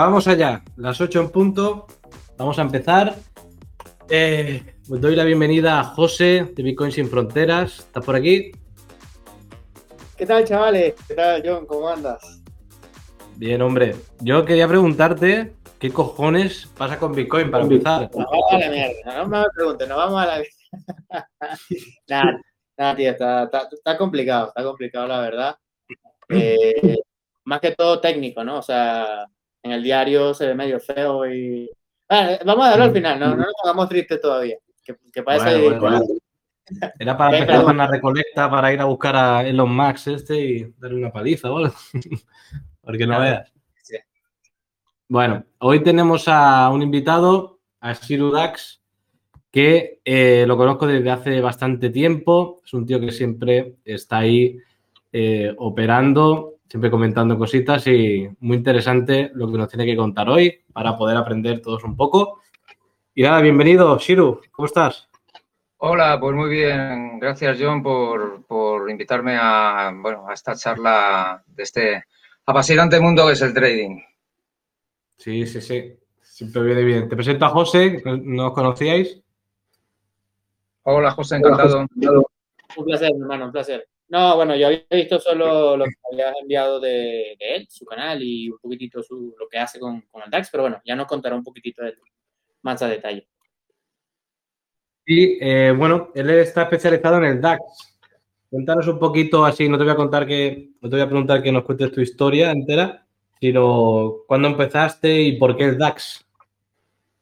Venga, vamos allá. Las 8 en punto. Vamos a empezar. Eh, doy la bienvenida a José de Bitcoin Sin Fronteras. ¿Estás por aquí? ¿Qué tal, chavales? ¿Qué tal, John? ¿Cómo andas? Bien, hombre. Yo quería preguntarte qué cojones pasa con Bitcoin para empezar. Nos vamos a la mierda. No me preguntes, nos vamos a la nada, nada, tío, está, está, complicado, está complicado, la verdad. Eh, más que todo técnico, ¿no? O sea, en el diario se ve medio feo y. vamos a darlo al final, no, no nos pongamos tristes todavía. Que, parece. Era para empezar una recolecta para ir a buscar a Elon Max este y darle una paliza ¿vale? Porque no veas. Bueno, hoy tenemos a un invitado, a Shiru Dax, que eh, lo conozco desde hace bastante tiempo. Es un tío que siempre está ahí eh, operando siempre comentando cositas y muy interesante lo que nos tiene que contar hoy para poder aprender todos un poco. Y nada, bienvenido, Shiru, ¿cómo estás? Hola, pues muy bien. Gracias, John, por, invitarme a, bueno, a esta charla de este apasionante mundo que es el trading. Sí, sí, sí. Siempre viene bien. Te presento a José, ¿no os conocíais? Hola, José, encantado. Un placer, hermano, un placer. No, bueno, yo había visto solo lo que había enviado de, él, su canal y un poquitito su, lo que hace con, el DAX, pero bueno, ya nos contará un poquitito de más a detalle. Y eh, bueno, él está especializado en el DAX. Cuéntanos un poquito así, no te voy a contar que, no te voy a preguntar que nos cuentes tu historia entera, sino cuándo empezaste y por qué el DAX.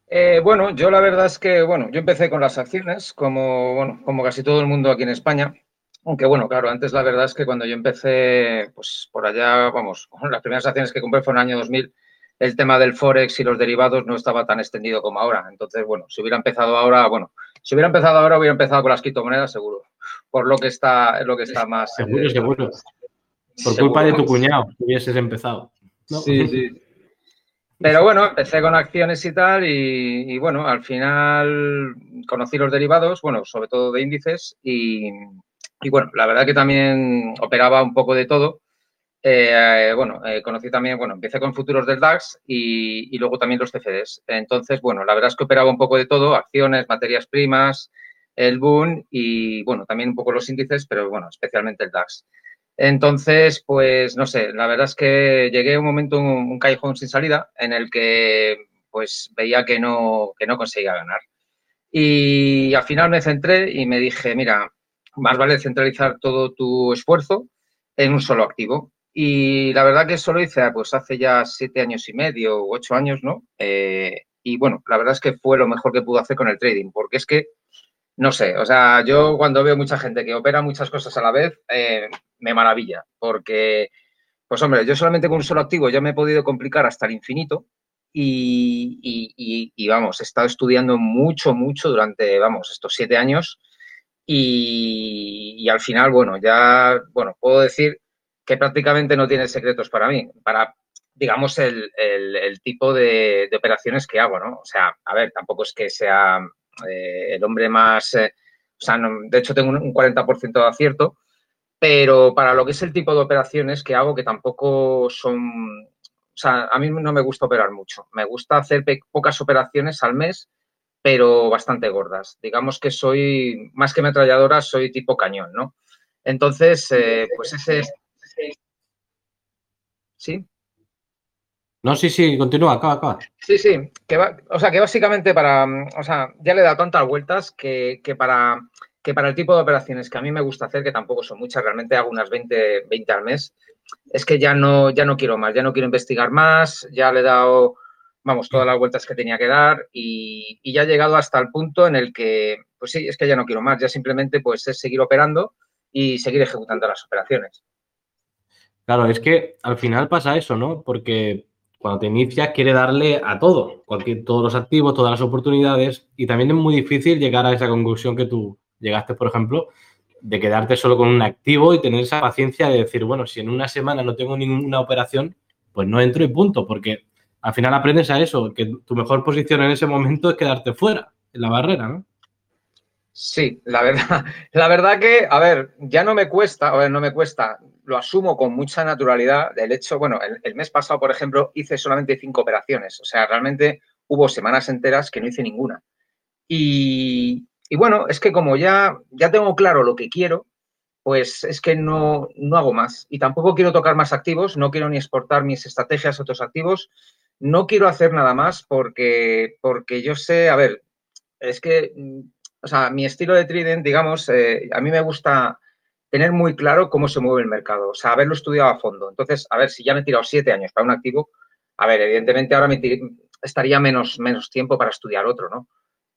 Eh, bueno, yo la verdad es que, bueno, yo empecé con las acciones, como, bueno, como casi todo el mundo aquí en España. Aunque bueno, claro, antes la verdad es que cuando yo empecé, pues por allá, vamos, las primeras acciones que compré fue en el año 2000, el tema del Forex y los derivados no estaba tan extendido como ahora. Entonces, bueno, si hubiera empezado ahora, bueno, si hubiera empezado ahora, hubiera empezado con las criptomonedas, seguro. Por lo que está, lo que está más. Seguro, eh, seguro. Por culpa de tu cuñado, hubieses empezado. Sí, sí. Pero bueno, empecé con acciones y tal, y, y, bueno, al final conocí los derivados, bueno, sobre todo de índices, y, y bueno, la verdad que también operaba un poco de todo. Eh, bueno, eh, conocí también, bueno, empecé con futuros del DAX y, luego también los CFDs. Entonces, bueno, la verdad es que operaba un poco de todo, acciones, materias primas, el boom y, bueno, también un poco los índices, pero bueno, especialmente el DAX. Entonces, pues, no sé, la verdad es que llegué a un momento, un, un callejón sin salida en el que, pues, veía que no, que no conseguía ganar. Y al final me centré y me dije, mira, más vale centralizar todo tu esfuerzo en un solo activo. Y la verdad que eso lo hice pues hace ya siete años y medio u ocho años, ¿no? Eh, y bueno, la verdad es que fue lo mejor que pude hacer con el trading, porque es que, no sé, o sea, yo cuando veo mucha gente que opera muchas cosas a la vez, eh, me maravilla, porque, pues hombre, yo solamente con un solo activo ya me he podido complicar hasta el infinito y, y, y vamos, he estado estudiando mucho, mucho durante, vamos, estos siete años y, al final, bueno, ya, bueno, puedo decir que prácticamente no tiene secretos para mí, para, digamos, el, tipo de, operaciones que hago, ¿no? O sea, a ver, tampoco es que sea eh, el hombre más, eh, o sea, de hecho tengo un, 40% de acierto, pero para lo que es el tipo de operaciones que hago, que tampoco son, o sea, a mí no me gusta operar mucho, me gusta hacer pocas operaciones al mes pero bastante gordas. Digamos que soy, más que metralladora, soy tipo cañón, ¿no? Entonces, eh, pues ese es... ¿Sí? No, sí, sí, continúa, acaba, acaba. Sí, sí, que o sea, que básicamente para, o sea, ya le he dado tantas vueltas que, para, que para el tipo de operaciones que a mí me gusta hacer, que tampoco son muchas, realmente hago unas 20, 20 al mes, es que ya no, ya no quiero más, ya no quiero investigar más, ya le he dado vamos, todas las vueltas que tenía que dar y, ya he llegado hasta el punto en el que, pues sí, es que ya no quiero más, ya simplemente pues es seguir operando y seguir ejecutando las operaciones. Claro, es que al final pasa eso, ¿no? Porque cuando te inicias quiere darle a todo, cualquier, todos los activos, todas las oportunidades y también es muy difícil llegar a esa conclusión que tú llegaste, por ejemplo, de quedarte solo con un activo y tener esa paciencia de decir, bueno, si en una semana no tengo ninguna operación, pues no entro y punto, porque al final aprendes a eso, que tu mejor posición en ese momento es quedarte fuera, en la barrera, ¿no? Sí, la verdad, la verdad que, a ver, ya no me cuesta, a ver, no me cuesta. lo asumo con mucha naturalidad. Del hecho, bueno, el, mes pasado, por ejemplo, hice solamente cinco operaciones. O sea, realmente hubo semanas enteras que no hice ninguna. Y, bueno, es que como ya, ya tengo claro lo que quiero, pues es que no, no hago más. Y tampoco quiero tocar más activos, no quiero ni exportar mis estrategias a otros activos. No quiero hacer nada más porque, porque yo sé, a ver, es que, mm, o sea, mi estilo de trading, digamos, eh, a mí me gusta tener muy claro cómo se mueve el mercado, o sea, haberlo estudiado a fondo. Entonces, a ver, si ya me he tirado siete años para un activo, a ver, evidentemente ahora me estaría menos, menos tiempo para estudiar otro, ¿no?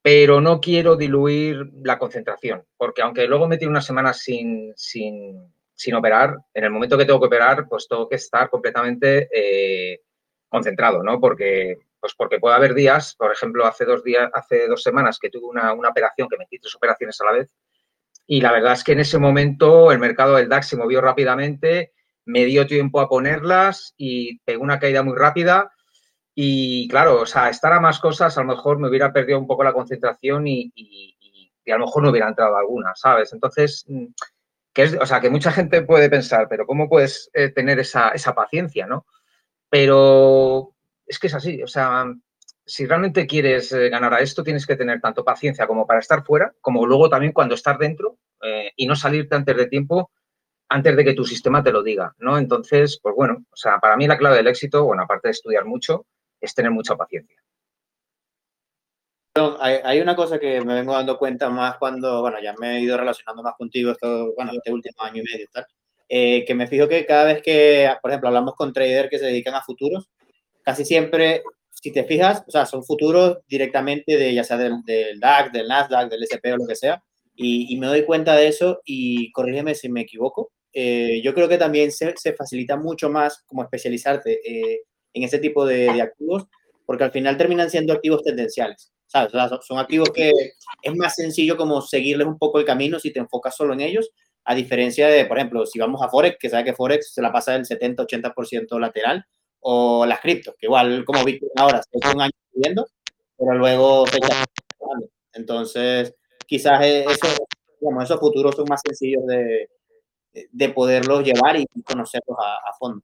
Pero no quiero diluir la concentración, porque aunque luego me tire una semana sin, sin, sin, operar, en el momento que tengo que operar, pues tengo que estar completamente eh, concentrado, ¿no? Porque, pues porque puede haber días, por ejemplo, hace dos días, hace dos semanas que tuve una, una operación que metí tres operaciones a la vez y la verdad es que en ese momento el mercado del DAX se movió rápidamente, me dio tiempo a ponerlas y pegó una caída muy rápida. Y claro, o sea, estar a más cosas, a lo mejor me hubiera perdido un poco la concentración y, a lo mejor no hubiera entrado alguna, ¿sabes? Entonces, mm, que es, o sea, que mucha gente puede pensar, pero ¿cómo puedes eh, tener esa, esa paciencia, no? Pero es que es así, o sea, si realmente quieres eh, ganar a esto, tienes que tener tanto paciencia como para estar fuera, como luego también cuando estar dentro eh, y no salirte antes de tiempo, antes de que tu sistema te lo diga, ¿no? Entonces, pues bueno, o sea, para mí la clave del éxito, bueno, aparte de estudiar mucho, es tener mucha paciencia. Hay, una cosa que me vengo dando cuenta más cuando, bueno, ya me he ido relacionando más contigo esto, bueno, este último año y medio, tal, eh, que me fijo que cada vez que, por ejemplo, hablamos con traders que se dedican a futuros, casi siempre si te fijas, o sea, son futuros directamente de ya sea del, del DAC, del Nasdaq, del SP o lo que sea, y, me doy cuenta de eso y corrígeme si me equivoco. Eh, yo creo que también se, se, facilita mucho más como especializarte eh, en ese tipo de, activos, porque al final terminan siendo activos tendenciales. ¿sabes? son, activos que es más sencillo como seguirles un poco el camino si te enfocas solo en ellos, a diferencia de, por ejemplo, si vamos a Forex, que sabe que Forex se la pasa del 70-80% lateral, o las criptos, que igual como Bitcoin ahora se un año subiendo, pero luego se Entonces, quizás e-, eso, esos futuros son más sencillos de, de poderlos llevar y conocerlos a, fondo.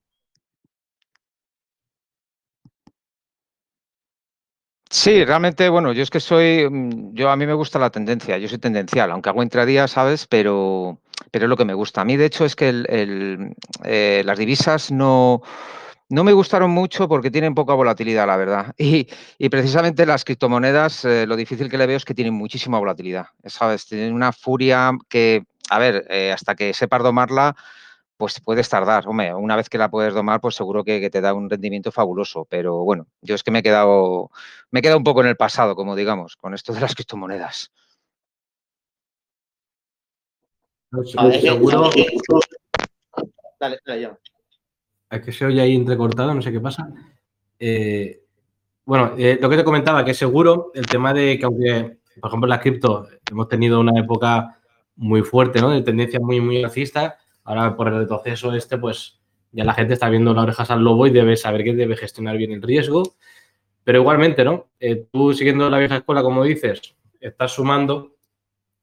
Sí, realmente, bueno, yo es que soy, mm, yo a mí me gusta la tendencia, yo soy tendencial, aunque hago intradía, ¿sabes? Pero, pero es lo que me gusta. A mí, de hecho, es que eh, las divisas no, no me gustaron mucho porque tienen poca volatilidad, la verdad. Y, precisamente las criptomonedas, eh, lo difícil que le veo es que tienen muchísima volatilidad. ¿Sabes? Tienen una furia que, a ver, eh, hasta que sepas domarla, pues puedes tardar. Hombre, una vez que la puedes domar, pues seguro que, te da un rendimiento fabuloso. Pero bueno, yo es que me he quedado, me he quedado un poco en el pasado, como digamos, con esto de las criptomonedas. Seguro. Dale, dale, es que se oye ahí entrecortado, no sé qué pasa. Eh, bueno, eh, lo que te comentaba, que seguro el tema de que aunque, por ejemplo, en las cripto hemos tenido una época muy fuerte, ¿no? De tendencia muy, muy alcista, ahora por el retroceso este, pues ya la gente está viendo las orejas al lobo y debe saber que debe gestionar bien el riesgo. Pero igualmente, ¿no? Eh, tú siguiendo la vieja escuela, como dices, estás sumando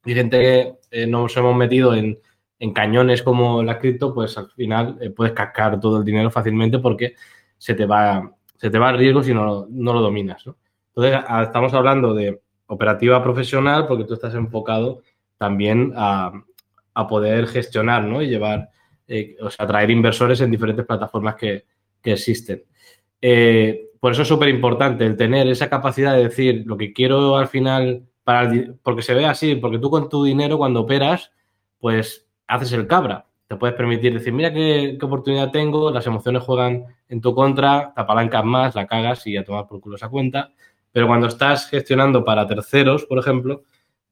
y gente que nos hemos metido en en cañones como la cripto, pues al final eh, puedes cascar todo el dinero fácilmente porque se te va, se te va el riesgo si no, no lo dominas. Entonces, estamos hablando de operativa profesional porque tú estás enfocado también a, poder gestionar ¿no? y llevar, eh, o sea, atraer inversores en diferentes plataformas que, existen. Eh, por eso es súper importante el tener esa capacidad de decir lo que quiero al final, para porque se ve así, porque tú con tu dinero cuando operas, pues haces el cabra. Te puedes permitir decir, mira qué, oportunidad tengo, las emociones juegan en tu contra, te apalancas más, la cagas y a tomar por culo esa cuenta. Pero cuando estás gestionando para terceros, por ejemplo,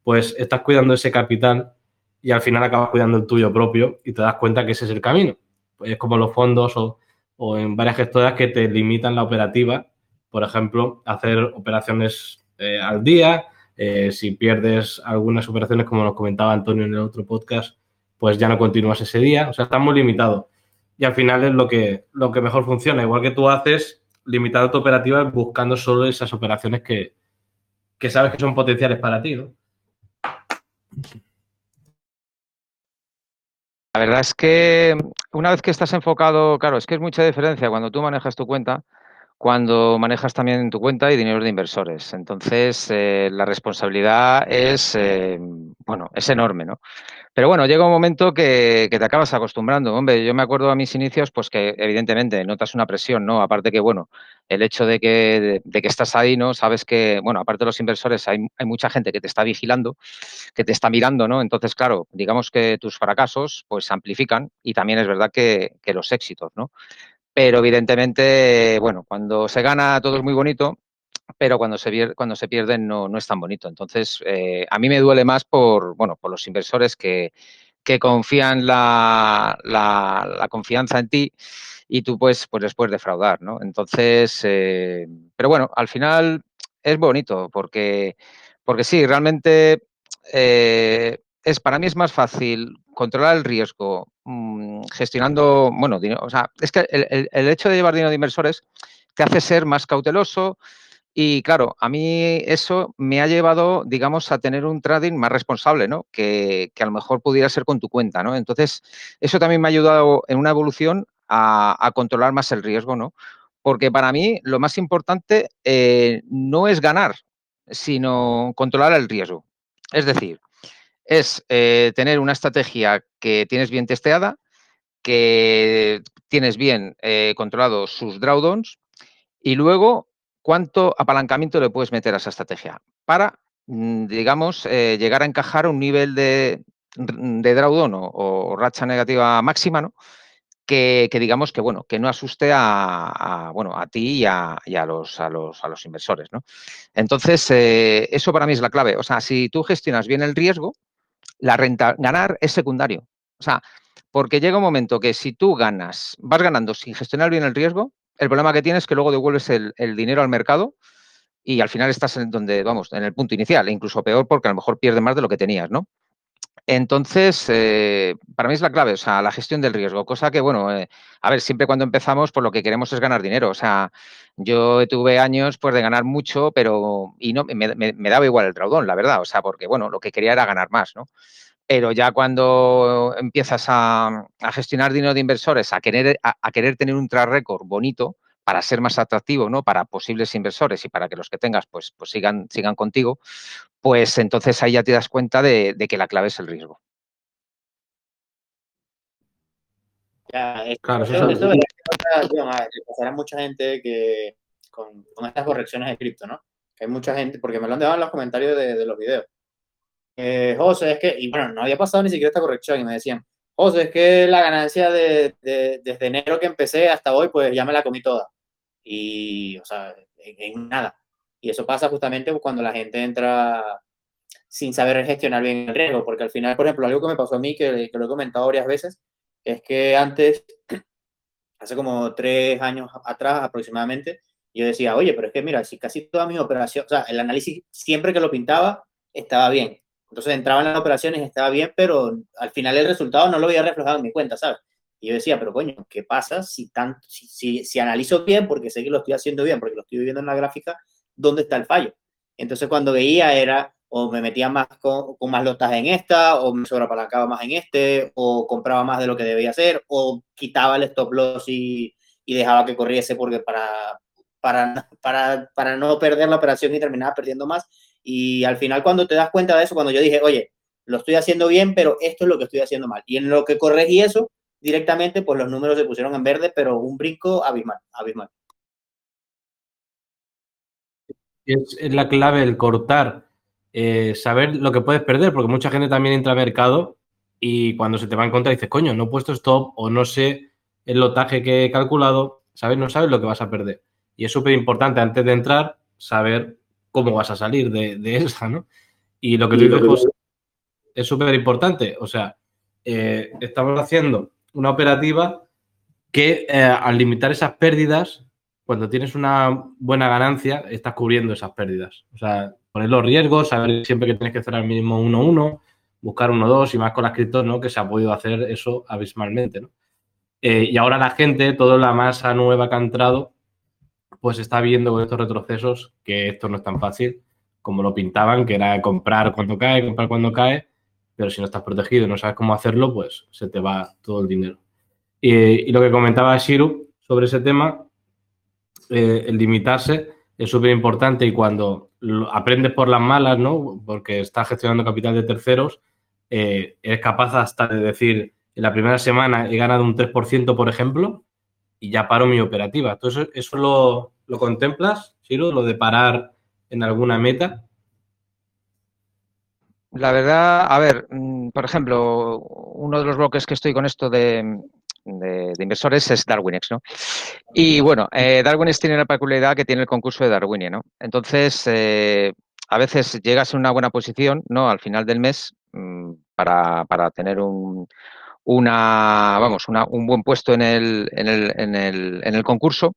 pues estás cuidando ese capital y al final acabas cuidando el tuyo propio y te das cuenta que ese es el camino. Pues es como los fondos o, en varias gestoras que te limitan la operativa. Por ejemplo, hacer operaciones eh, al día. Eh, si pierdes algunas operaciones, como nos comentaba Antonio en el otro podcast, pues ya no continúas ese día. O sea, está muy limitado. Y al final es lo que, lo que mejor funciona. Igual que tú haces, limitado tu operativa buscando solo esas operaciones que, que sabes que son potenciales para ti, ¿no? La verdad es que una vez que estás enfocado, claro, es que es mucha diferencia cuando tú manejas tu cuenta, cuando manejas también tu cuenta y dinero de inversores. Entonces, eh, la responsabilidad es, eh, bueno, es enorme, ¿no? Pero bueno, llega un momento que, te acabas acostumbrando. Hombre, yo me acuerdo a mis inicios, pues que evidentemente notas una presión, ¿no? Aparte que, bueno, el hecho de que, de, que estás ahí, ¿no? Sabes que, bueno, aparte de los inversores, hay, hay, mucha gente que te está vigilando, que te está mirando, ¿no? Entonces, claro, digamos que tus fracasos, pues, se amplifican y también es verdad que, que los éxitos, ¿no? Pero evidentemente, bueno, cuando se gana todo es muy bonito, pero cuando se, cuando se pierden no, no es tan bonito. Entonces, eh, a mí me duele más por, bueno, por los inversores que, que confían la, la, confianza en ti y tú pues, pues les puedes defraudar, ¿no? Entonces, eh, pero bueno, al final es bonito porque, porque sí, realmente eh, es, para mí es más fácil controlar el riesgo mmm, gestionando, bueno, dinero, o sea, es que el, el, el hecho de llevar dinero de inversores te hace ser más cauteloso, y claro, a mí eso me ha llevado, digamos, a tener un trading más responsable, ¿no? Que, que, a lo mejor pudiera ser con tu cuenta, ¿no? Entonces, eso también me ha ayudado en una evolución a, a controlar más el riesgo, ¿no? Porque para mí lo más importante eh, no es ganar, sino controlar el riesgo. Es decir, es eh, tener una estrategia que tienes bien testeada, que tienes bien eh, controlado sus drawdowns y luego cuánto apalancamiento le puedes meter a esa estrategia para, mm, digamos, eh, llegar a encajar un nivel de, drawdown o, racha negativa máxima, ¿no? Que, digamos que bueno, que no asuste a, bueno, a ti y, a, y a, los, a, los, a los inversores, ¿no? Entonces, eh, eso para mí es la clave. O sea, si tú gestionas bien el riesgo, la renta, ganar es secundario. O sea, porque llega un momento que si tú ganas, vas ganando sin gestionar bien el riesgo, el problema que tienes es que luego devuelves el, dinero al mercado y al final estás en donde, vamos, en el punto inicial, e incluso peor porque a lo mejor pierdes más de lo que tenías, ¿no? Entonces, eh, para mí es la clave, o sea, la gestión del riesgo, cosa que, bueno, eh, a ver, siempre cuando empezamos, pues lo que queremos es ganar dinero, o sea, yo tuve años, pues, de ganar mucho, pero, y no, me, me, daba igual el traudón, la verdad, o sea, porque, bueno, lo que quería era ganar más, ¿no? pero ya cuando empiezas a, gestionar dinero de inversores, a querer, a, a querer tener un track record bonito para ser más atractivo, ¿no? Para posibles inversores y para que los que tengas, pues, pues sigan, sigan contigo, pues entonces ahí ya te das cuenta de, de que la clave es el riesgo. Ya, es, claro, eso, eso, eso le pasará a mucha gente que con, con, estas correcciones de cripto, ¿no? Que hay mucha gente, porque me lo han dejado en los comentarios de, de los videos eh, José, es que, y bueno, no había pasado ni siquiera esta corrección y me decían, José, es que la ganancia de, de, desde enero que empecé hasta hoy, pues ya me la comí toda. Y, o sea, en, en, nada. Y eso pasa justamente cuando la gente entra sin saber gestionar bien el riesgo, porque al final, por ejemplo, algo que me pasó a mí, que, que lo he comentado varias veces, es que antes, hace como tres años atrás aproximadamente, yo decía, oye, pero es que mira, si casi toda mi operación, o sea, el análisis siempre que lo pintaba estaba bien, entonces entraba en las operaciones, estaba bien, pero al final el resultado no lo había reflejado en mi cuenta, ¿sabes? Y yo decía, pero coño, ¿qué pasa si, tanto, si, si, si analizo bien, porque sé que lo estoy haciendo bien, porque lo estoy viendo en la gráfica, ¿dónde está el fallo? Entonces cuando veía era, o me metía más con, con más lotas en esta, o me sobrepalancaba más en este, o compraba más de lo que debía hacer, o quitaba el stop loss y, y dejaba que corriese porque para, para, para, para no perder la operación y terminaba perdiendo más. Y al final cuando te das cuenta de eso, cuando yo dije, oye, lo estoy haciendo bien, pero esto es lo que estoy haciendo mal. Y en lo que corregí eso, directamente, pues los números se pusieron en verde, pero un brinco abismal, abismal. Es, la clave el cortar, eh, saber lo que puedes perder, porque mucha gente también entra al mercado y cuando se te va en contra dices, coño, no he puesto stop o no sé el lotaje que he calculado, ¿sabes? No sabes lo que vas a perder. Y es súper importante antes de entrar saber cómo vas a salir de, de esa, ¿no? Y lo que tú dices, José, es súper importante. O sea, eh, estamos haciendo una operativa que eh, al limitar esas pérdidas, cuando tienes una buena ganancia, estás cubriendo esas pérdidas. O sea, poner los riesgos, saber siempre que tienes que cerrar mínimo 1-1, buscar 1-2 y más con las criptos, ¿no? Que se ha podido hacer eso abismalmente, ¿no? Eh, y ahora la gente, toda la masa nueva que ha entrado, pues está viendo con estos retrocesos que esto no es tan fácil como lo pintaban, que era comprar cuando cae, comprar cuando cae, pero si no estás protegido y no sabes cómo hacerlo, pues se te va todo el dinero. Y, lo que comentaba Shiru sobre ese tema, eh, el limitarse es súper importante y cuando aprendes por las malas, ¿no? Porque estás gestionando capital de terceros, eh, eres capaz hasta de decir, en la primera semana he ganado un 3%, por ejemplo, y ya paro mi operativa. Entonces, ¿eso lo, lo contemplas, Shiru, lo de parar en alguna meta? La verdad, a ver, mm, por ejemplo, uno de los bloques que estoy con esto de, inversores es Darwinex, ¿no? Y bueno, eh, Darwinex tiene la peculiaridad que tiene el concurso de Darwinie, ¿no? Entonces, eh, a veces llegas a una buena posición, ¿no? Al final del mes mm, para, tener un, una, vamos, un buen puesto en el, en, el, en, el, en el concurso.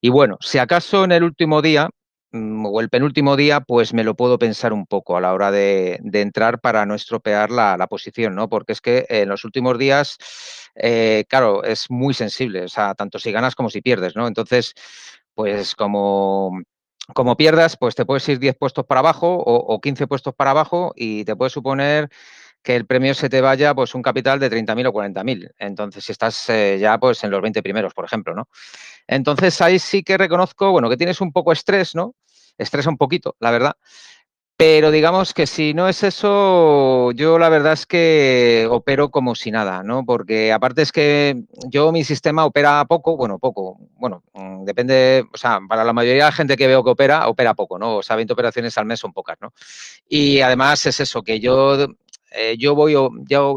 Y bueno, si acaso en el último día Mm, o el penúltimo día, pues me lo puedo pensar un poco a la hora de, entrar para no estropear la, posición, ¿no? Porque es que en los últimos días, eh, claro, es muy sensible, o sea, tanto si ganas como si pierdes, ¿no? Entonces, pues como, pierdas, pues te puedes ir 10 puestos para abajo o, 15 puestos para abajo y te puede suponer que el premio se te vaya pues un capital de 30.000 o 40.000. Entonces, si estás eh, ya pues en los 20 primeros, por ejemplo, ¿no? Entonces ahí sí que reconozco, bueno, que tienes un poco estrés, ¿no? Estresa un poquito, la verdad. Pero digamos que si no es eso, yo la verdad es que opero como si nada, ¿no? Porque aparte es que yo mi sistema opera poco, bueno, poco, bueno, mm, depende, o sea, para la mayoría de la gente que veo que opera, opera poco, ¿no? O sea, 20 operaciones al mes son pocas, ¿no? Y además es eso, que yo eh, yo, voy, yo,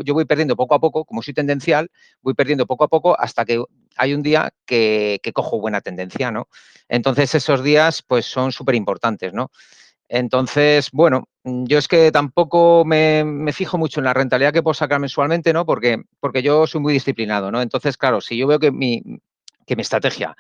yo, voy perdiendo poco a poco, como soy tendencial, voy perdiendo poco a poco hasta que hay un día que, cojo buena tendencia, ¿no? Entonces esos días pues son súper importantes, ¿no? Entonces, bueno, yo es que tampoco me, fijo mucho en la rentabilidad que puedo sacar mensualmente, ¿no? Porque, porque yo soy muy disciplinado, ¿no? Entonces, claro, si yo veo que mi, que mi estrategia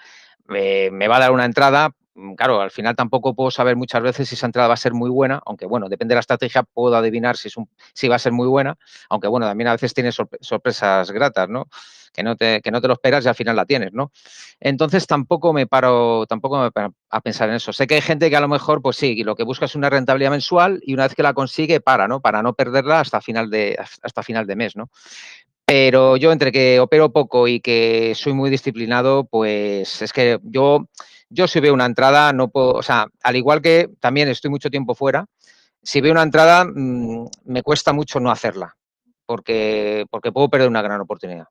me va a dar una entrada, Mm, claro, al final tampoco puedo saber muchas veces si esa entrada va a ser muy buena, aunque bueno, depende de la estrategia, puedo adivinar si, va a ser muy buena, aunque bueno, también a veces tienes sorpresas gratas, ¿no? Que no, te, que no te lo esperas y al final la tienes, ¿no? Entonces tampoco me paro, tampoco me paro a pensar en eso. Sé que hay gente que a lo mejor, pues sí, lo que busca es una rentabilidad mensual y una vez que la consigue, para, ¿no? Para no perderla hasta final de, hasta final de mes, ¿no? Pero yo entre que opero poco y que soy muy disciplinado, pues es que yo yo si veo una entrada, no puedo, o sea, al igual que también estoy mucho tiempo fuera, si veo una entrada, mm, me cuesta mucho no hacerla, porque, porque puedo perder una gran oportunidad.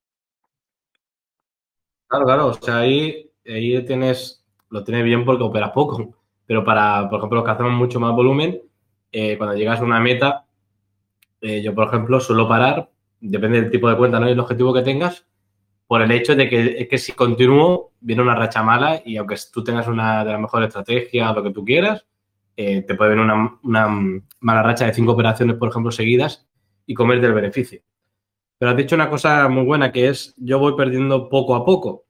Claro, claro, o sea, ahí, ahí tienes, lo tienes bien porque operas poco, pero para, por ejemplo, los que hacemos mucho más volumen, eh, cuando llegas a una meta, eh, yo, por ejemplo, suelo parar, depende del tipo de cuenta ¿no? y el objetivo que tengas, por el hecho de que, que si continúo, viene una racha mala y aunque tú tengas una de las mejores estrategias, lo que tú quieras, eh, te puede venir una, mala racha de cinco operaciones, por ejemplo, seguidas y comer del beneficio. Pero has dicho una cosa muy buena que es yo voy perdiendo poco a poco.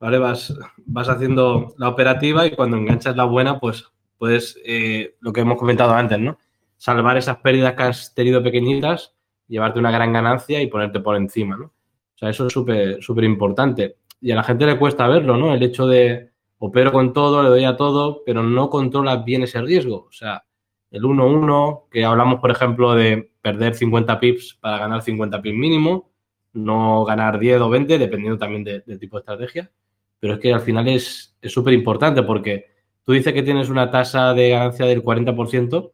¿Vale? Vas, vas haciendo la operativa y cuando enganchas la buena, pues puedes, eh, lo que hemos comentado antes, ¿no? Salvar esas pérdidas que has tenido pequeñitas, llevarte una gran ganancia y ponerte por encima, ¿no? O sea, eso es súper súper importante. Y a la gente le cuesta verlo, ¿no? El hecho de opero con todo, le doy a todo, pero no controlas bien ese riesgo. O sea, el 1-1, que hablamos, por ejemplo, de perder 50 pips para ganar 50 pips mínimo, no ganar 10 o 20, dependiendo también del tipo de estrategia. Pero es que al final es súper importante porque tú dices que tienes una tasa de ganancia del 40%.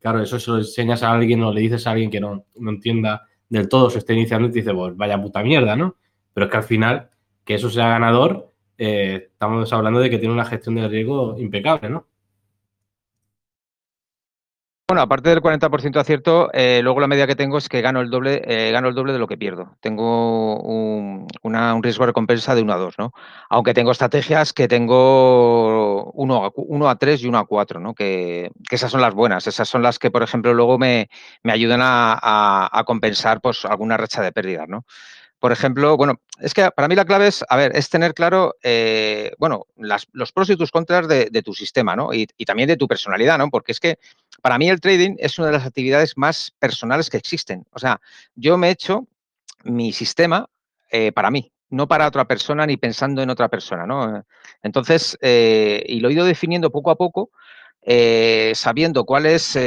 Claro, eso se lo enseñas a alguien o le dices a alguien que no, no entienda del todo se está iniciando y te dice, pues vaya puta mierda, ¿no? Pero es que al final, que eso sea ganador, eh, estamos hablando de que tiene una gestión de riesgo impecable, ¿no? Bueno, aparte del 40% de acierto, eh, luego la media que tengo es que gano el doble, eh, gano el doble de lo que pierdo. Tengo un, riesgo de recompensa de 1 a 2, ¿no? Aunque tengo estrategias que tengo 1 a, 1 a 3 y 1 a 4, ¿no? Que, esas son las buenas. Esas son las que, por ejemplo, luego me, ayudan a, compensar pues, alguna racha de pérdidas, ¿no? Por ejemplo, bueno, es que para mí la clave es, a ver, es tener claro, eh, bueno, los pros y tus contras de, tu sistema, ¿no? Y, también de tu personalidad, ¿no? Porque es que para mí el trading es una de las actividades más personales que existen. O sea, yo me he hecho mi sistema eh, para mí, no para otra persona ni pensando en otra persona, ¿no? Entonces, eh, y lo he ido definiendo poco a poco, sabiendo cuál es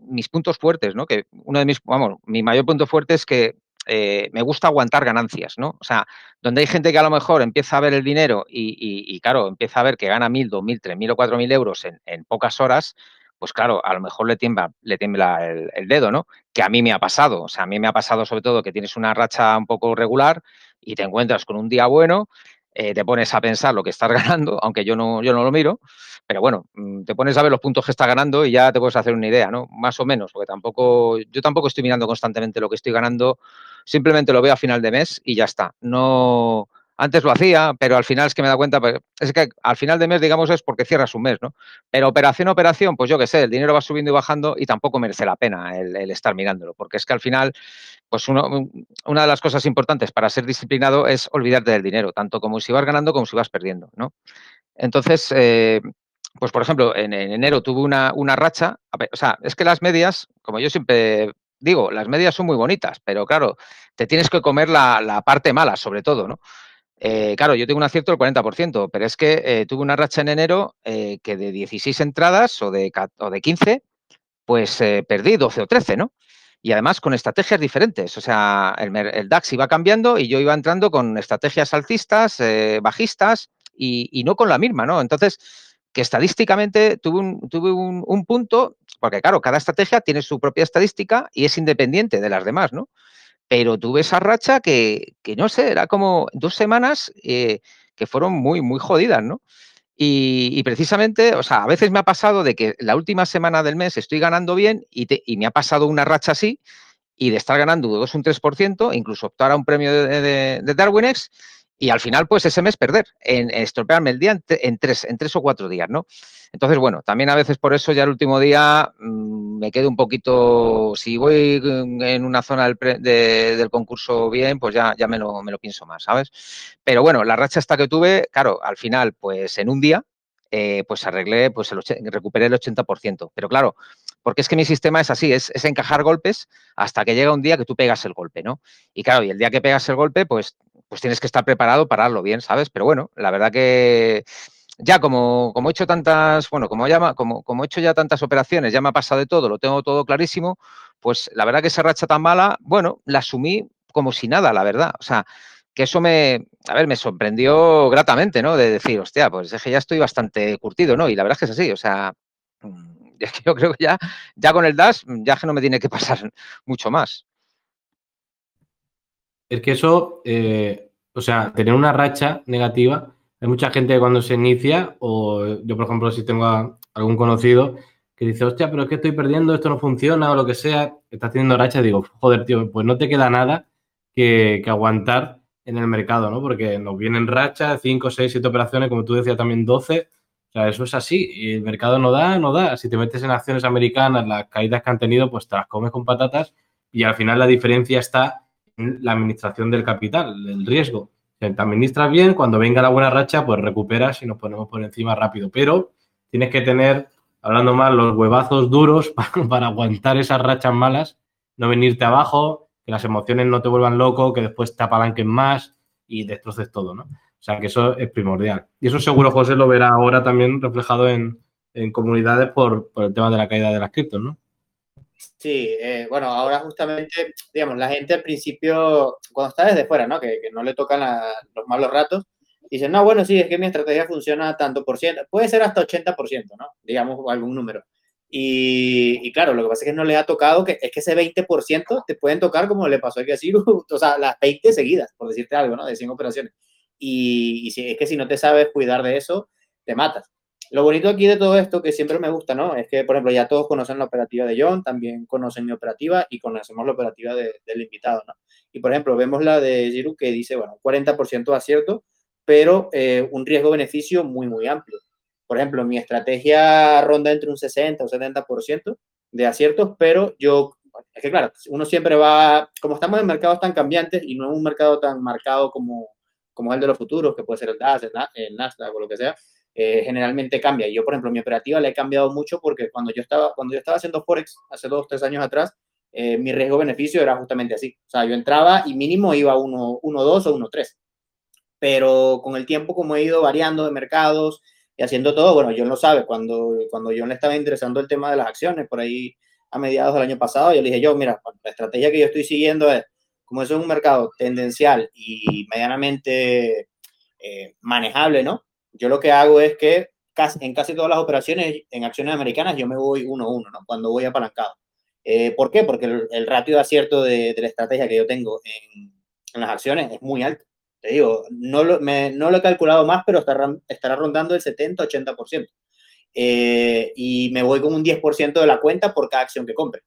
mis puntos fuertes, ¿no? Que uno de mis, vamos, mi mayor punto fuerte es que eh, me gusta aguantar ganancias, ¿no? O sea, donde hay gente que a lo mejor empieza a ver el dinero y, claro, empieza a ver que gana mil, dos mil, tres mil o cuatro mil euros en, pocas horas, pues claro, a lo mejor le tiembla, le tiembla el, dedo, ¿no? Que a mí me ha pasado. O sea, a mí me ha pasado sobre todo que tienes una racha un poco regular y te encuentras con un día bueno, eh, te pones a pensar lo que estás ganando, aunque yo no, yo no lo miro, pero bueno, mm, te pones a ver los puntos que está ganando y ya te puedes hacer una idea, ¿no? Más o menos, porque tampoco, yo tampoco estoy mirando constantemente lo que estoy ganando, simplemente lo veo a final de mes y ya está. No, antes lo hacía, pero al final es que me da cuenta, pues, es que al final de mes, digamos, es porque cierras un mes, ¿no? Pero operación a operación, pues yo qué sé, el dinero va subiendo y bajando y tampoco merece la pena el, estar mirándolo, porque es que al final, pues uno, una de las cosas importantes para ser disciplinado es olvidarte del dinero, tanto como si vas ganando como si vas perdiendo, ¿no? Entonces, eh, pues por ejemplo, en, enero tuve una, una racha, o sea, es que las medias, como yo siempre digo, las medias son muy bonitas, pero claro, te tienes que comer la, parte mala, sobre todo, ¿no? Eh, claro, yo tengo un acierto del 40%, pero es que eh, tuve una racha en enero eh, que de 16 entradas o de, o de 15, pues perdí 12 o 13, ¿no? Y además con estrategias diferentes. O sea, el, DAX iba cambiando y yo iba entrando con estrategias alcistas, bajistas y, no con la misma, ¿no? Entonces, que estadísticamente tuve, un, tuve un, punto, porque claro, cada estrategia tiene su propia estadística y es independiente de las demás, ¿no? Pero tuve esa racha que, que no sé, era como dos semanas eh, que fueron muy, muy jodidas, ¿no? Y, precisamente, o sea, a veces me ha pasado de que la última semana del mes estoy ganando bien y, y me ha pasado una racha así y de estar ganando 2 un 3%, incluso optar a un premio de, de, de y al final, pues ese mes perder, en, estropearme el día en, tres, en tres o cuatro días, ¿no? Entonces, bueno, también a veces por eso ya el último día mmm, me quedo un poquito, si voy en una zona del, de, del concurso bien, pues ya, ya me, lo, me lo pienso más, ¿sabes? Pero bueno, la racha esta que tuve, claro, al final, pues en un día, eh, pues arreglé, pues el, recuperé el 80%. Pero claro, porque es que mi sistema es así, es, es, encajar golpes hasta que llega un día que tú pegas el golpe, ¿no? Y claro, y el día que pegas el golpe, pues pues tienes que estar preparado para darlo bien, ¿sabes? Pero bueno, la verdad que ya como, como he hecho tantas, bueno, como, ya, como, como he hecho ya tantas operaciones, ya me ha pasado de todo, lo tengo todo clarísimo, pues la verdad que esa racha tan mala, bueno, la asumí como si nada, la verdad. O sea, que eso me, a ver, me sorprendió gratamente, ¿no? De decir, hostia, pues es que ya estoy bastante curtido, ¿no? Y la verdad es que es así, o sea, que yo creo que ya, ya con el DAS, ya que no me tiene que pasar mucho más. Es que eso, eh, o sea, tener una racha negativa, hay mucha gente cuando se inicia, o yo, por ejemplo, si tengo algún conocido que dice, hostia, pero es que estoy perdiendo, esto no funciona, o lo que sea, está teniendo racha, digo, joder, tío, pues no te queda nada que, aguantar en el mercado, ¿no? Porque nos vienen rachas, 5, 6, 7 operaciones, como tú decías también 12. O sea, eso es así. El mercado no da, no da. Si te metes en acciones americanas, las caídas que han tenido, pues te las comes con patatas y al final la diferencia está la administración del capital, el riesgo. Si te administras bien, cuando venga la buena racha, pues recuperas y nos ponemos por encima rápido. Pero tienes que tener, hablando mal, los huevazos duros para, aguantar esas rachas malas, no venirte abajo, que las emociones no te vuelvan loco, que después te apalanquen más y destroces todo, ¿no? O sea, que eso es primordial. Y eso seguro José lo verá ahora también reflejado en, comunidades por, por, el tema de la caída de las criptos, ¿no? Sí, eh, bueno, ahora justamente, digamos, la gente al principio, cuando está desde fuera, ¿no? Que, no le tocan los malos ratos, dicen, no, bueno, sí, es que mi estrategia funciona tanto por ciento, puede ser hasta 80%, ¿no? Digamos, algún número. Y, claro, lo que pasa es que no le ha tocado, que es que ese 20% te pueden tocar como le pasó a decir, o sea, las 20 seguidas, por decirte algo, ¿no? De 100 operaciones. Y, y si, es que si no te sabes cuidar de eso, te matas. Lo bonito aquí de todo esto, que siempre me gusta, ¿no? Es que, por ejemplo, ya todos conocen la operativa de John, también conocen mi operativa y conocemos la operativa del invitado, ¿no? Y, por ejemplo, vemos la de Giru que dice, bueno, 40% de acierto, pero eh, un riesgo-beneficio muy, muy amplio. Por ejemplo, mi estrategia ronda entre un 60 o 70% de aciertos, pero yo, es que claro, uno siempre va, como estamos en mercados tan cambiantes y no en un mercado tan marcado como, como el de los futuros, que puede ser el DAS, el Nasdaq o lo que sea, eh, generalmente cambia. Yo, por ejemplo, mi operativa la he cambiado mucho porque cuando yo estaba, cuando yo estaba haciendo Forex hace dos, tres años atrás, eh, mi riesgo-beneficio era justamente así. O sea, yo entraba y mínimo iba 1, 2 o 1, 3. Pero con el tiempo, como he ido variando de mercados y haciendo todo, bueno, John lo sabe, cuando, cuando John le estaba interesando el tema de las acciones, por ahí a mediados del año pasado. Yo le dije, yo, mira, la estrategia que yo estoy siguiendo es, como eso es un mercado tendencial y medianamente eh, manejable, ¿no? Yo lo que hago es que casi, en casi todas las operaciones en acciones americanas yo me voy uno a uno, ¿no? Cuando voy apalancado. Eh, ¿Por qué? Porque el, ratio de acierto de, la estrategia que yo tengo en, en, las acciones es muy alto. Te digo, no lo, me, no lo he calculado más, pero estará, estará rondando el 70-80%. Eh, y me voy con un 10% de la cuenta por cada acción que compre.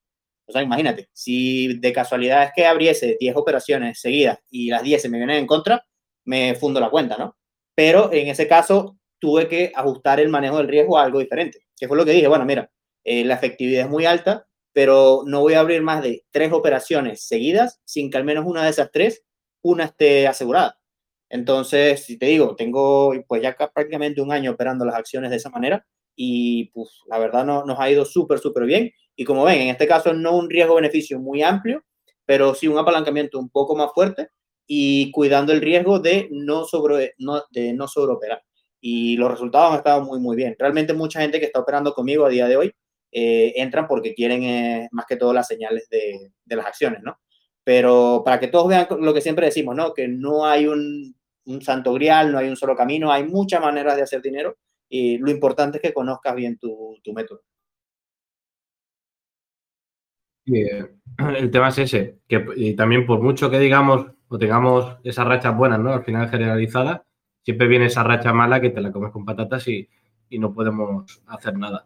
O sea, imagínate, si de casualidad es que abriese 10 operaciones seguidas y las 10 se me vienen en contra, me fundo la cuenta, ¿no? Pero en ese caso tuve que ajustar el manejo del riesgo a algo diferente, que fue lo que dije, bueno, mira, eh, la efectividad es muy alta, pero no voy a abrir más de tres operaciones seguidas sin que al menos una de esas tres, una esté asegurada. Entonces, si te digo, tengo pues ya prácticamente un año operando las acciones de esa manera y pues la verdad no, nos ha ido súper, súper bien. Y como ven, en este caso no un riesgo-beneficio muy amplio, pero sí un apalancamiento un poco más fuerte y cuidando el riesgo de no, sobre, no, de no sobreoperar. Y los resultados han estado muy, muy bien. Realmente mucha gente que está operando conmigo a día de hoy eh, entran porque quieren eh, más que todo las señales de, de, las acciones, ¿no? Pero para que todos vean lo que siempre decimos, ¿no? Que no hay un, un santo grial, no hay un solo camino, hay muchas maneras de hacer dinero y lo importante es que conozcas bien tu, método. Eh, el tema es ese, que y también por mucho que digamos o tengamos esas rachas buenas, ¿no? Al final generalizada, siempre viene esa racha mala que te la comes con patatas y, no podemos hacer nada.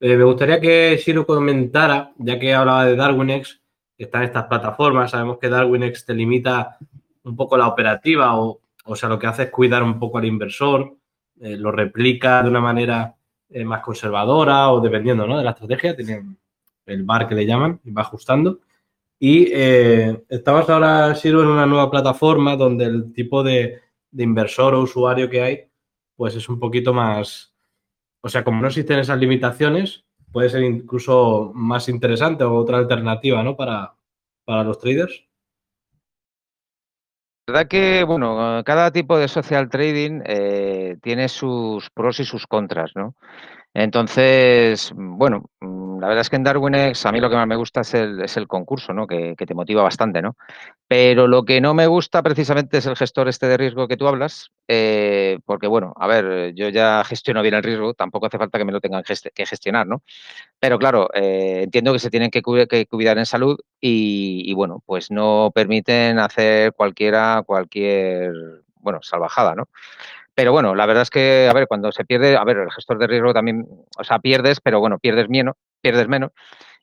Eh, me gustaría que Shiro comentara, ya que hablaba de DarwinX, están estas plataformas, sabemos que DarwinX te limita un poco la operativa o, o sea, lo que hace es cuidar un poco al inversor, eh, lo replica de una manera eh, más conservadora o dependiendo ¿no? de la estrategia, tiene el bar que le llaman y va ajustando. Y eh, estamos ahora, Siro, en una nueva plataforma donde el tipo de, inversor o usuario que hay, pues es un poquito más, o sea, como no existen esas limitaciones, puede ser incluso más interesante o otra alternativa, ¿no? Para, para los traders verdad que, bueno, cada tipo de social trading eh, tiene sus pros y sus contras, ¿no? Entonces, bueno, mm, la verdad es que en DarwinX a mí lo que más me gusta es el, es el concurso, ¿no? Que, que, te motiva bastante, ¿no? Pero lo que no me gusta precisamente es el gestor este de riesgo que tú hablas, eh, porque, bueno, a ver, yo ya gestiono bien el riesgo, tampoco hace falta que me lo tengan que gestionar, ¿no? Pero claro, eh, entiendo que se tienen que, cuidar en salud y, bueno, pues no permiten hacer cualquiera, cualquier, bueno, salvajada, ¿no? Pero bueno, la verdad es que, a ver, cuando se pierde, a ver, el gestor de riesgo también, o sea, pierdes, pero bueno, pierdes menos, pierdes menos.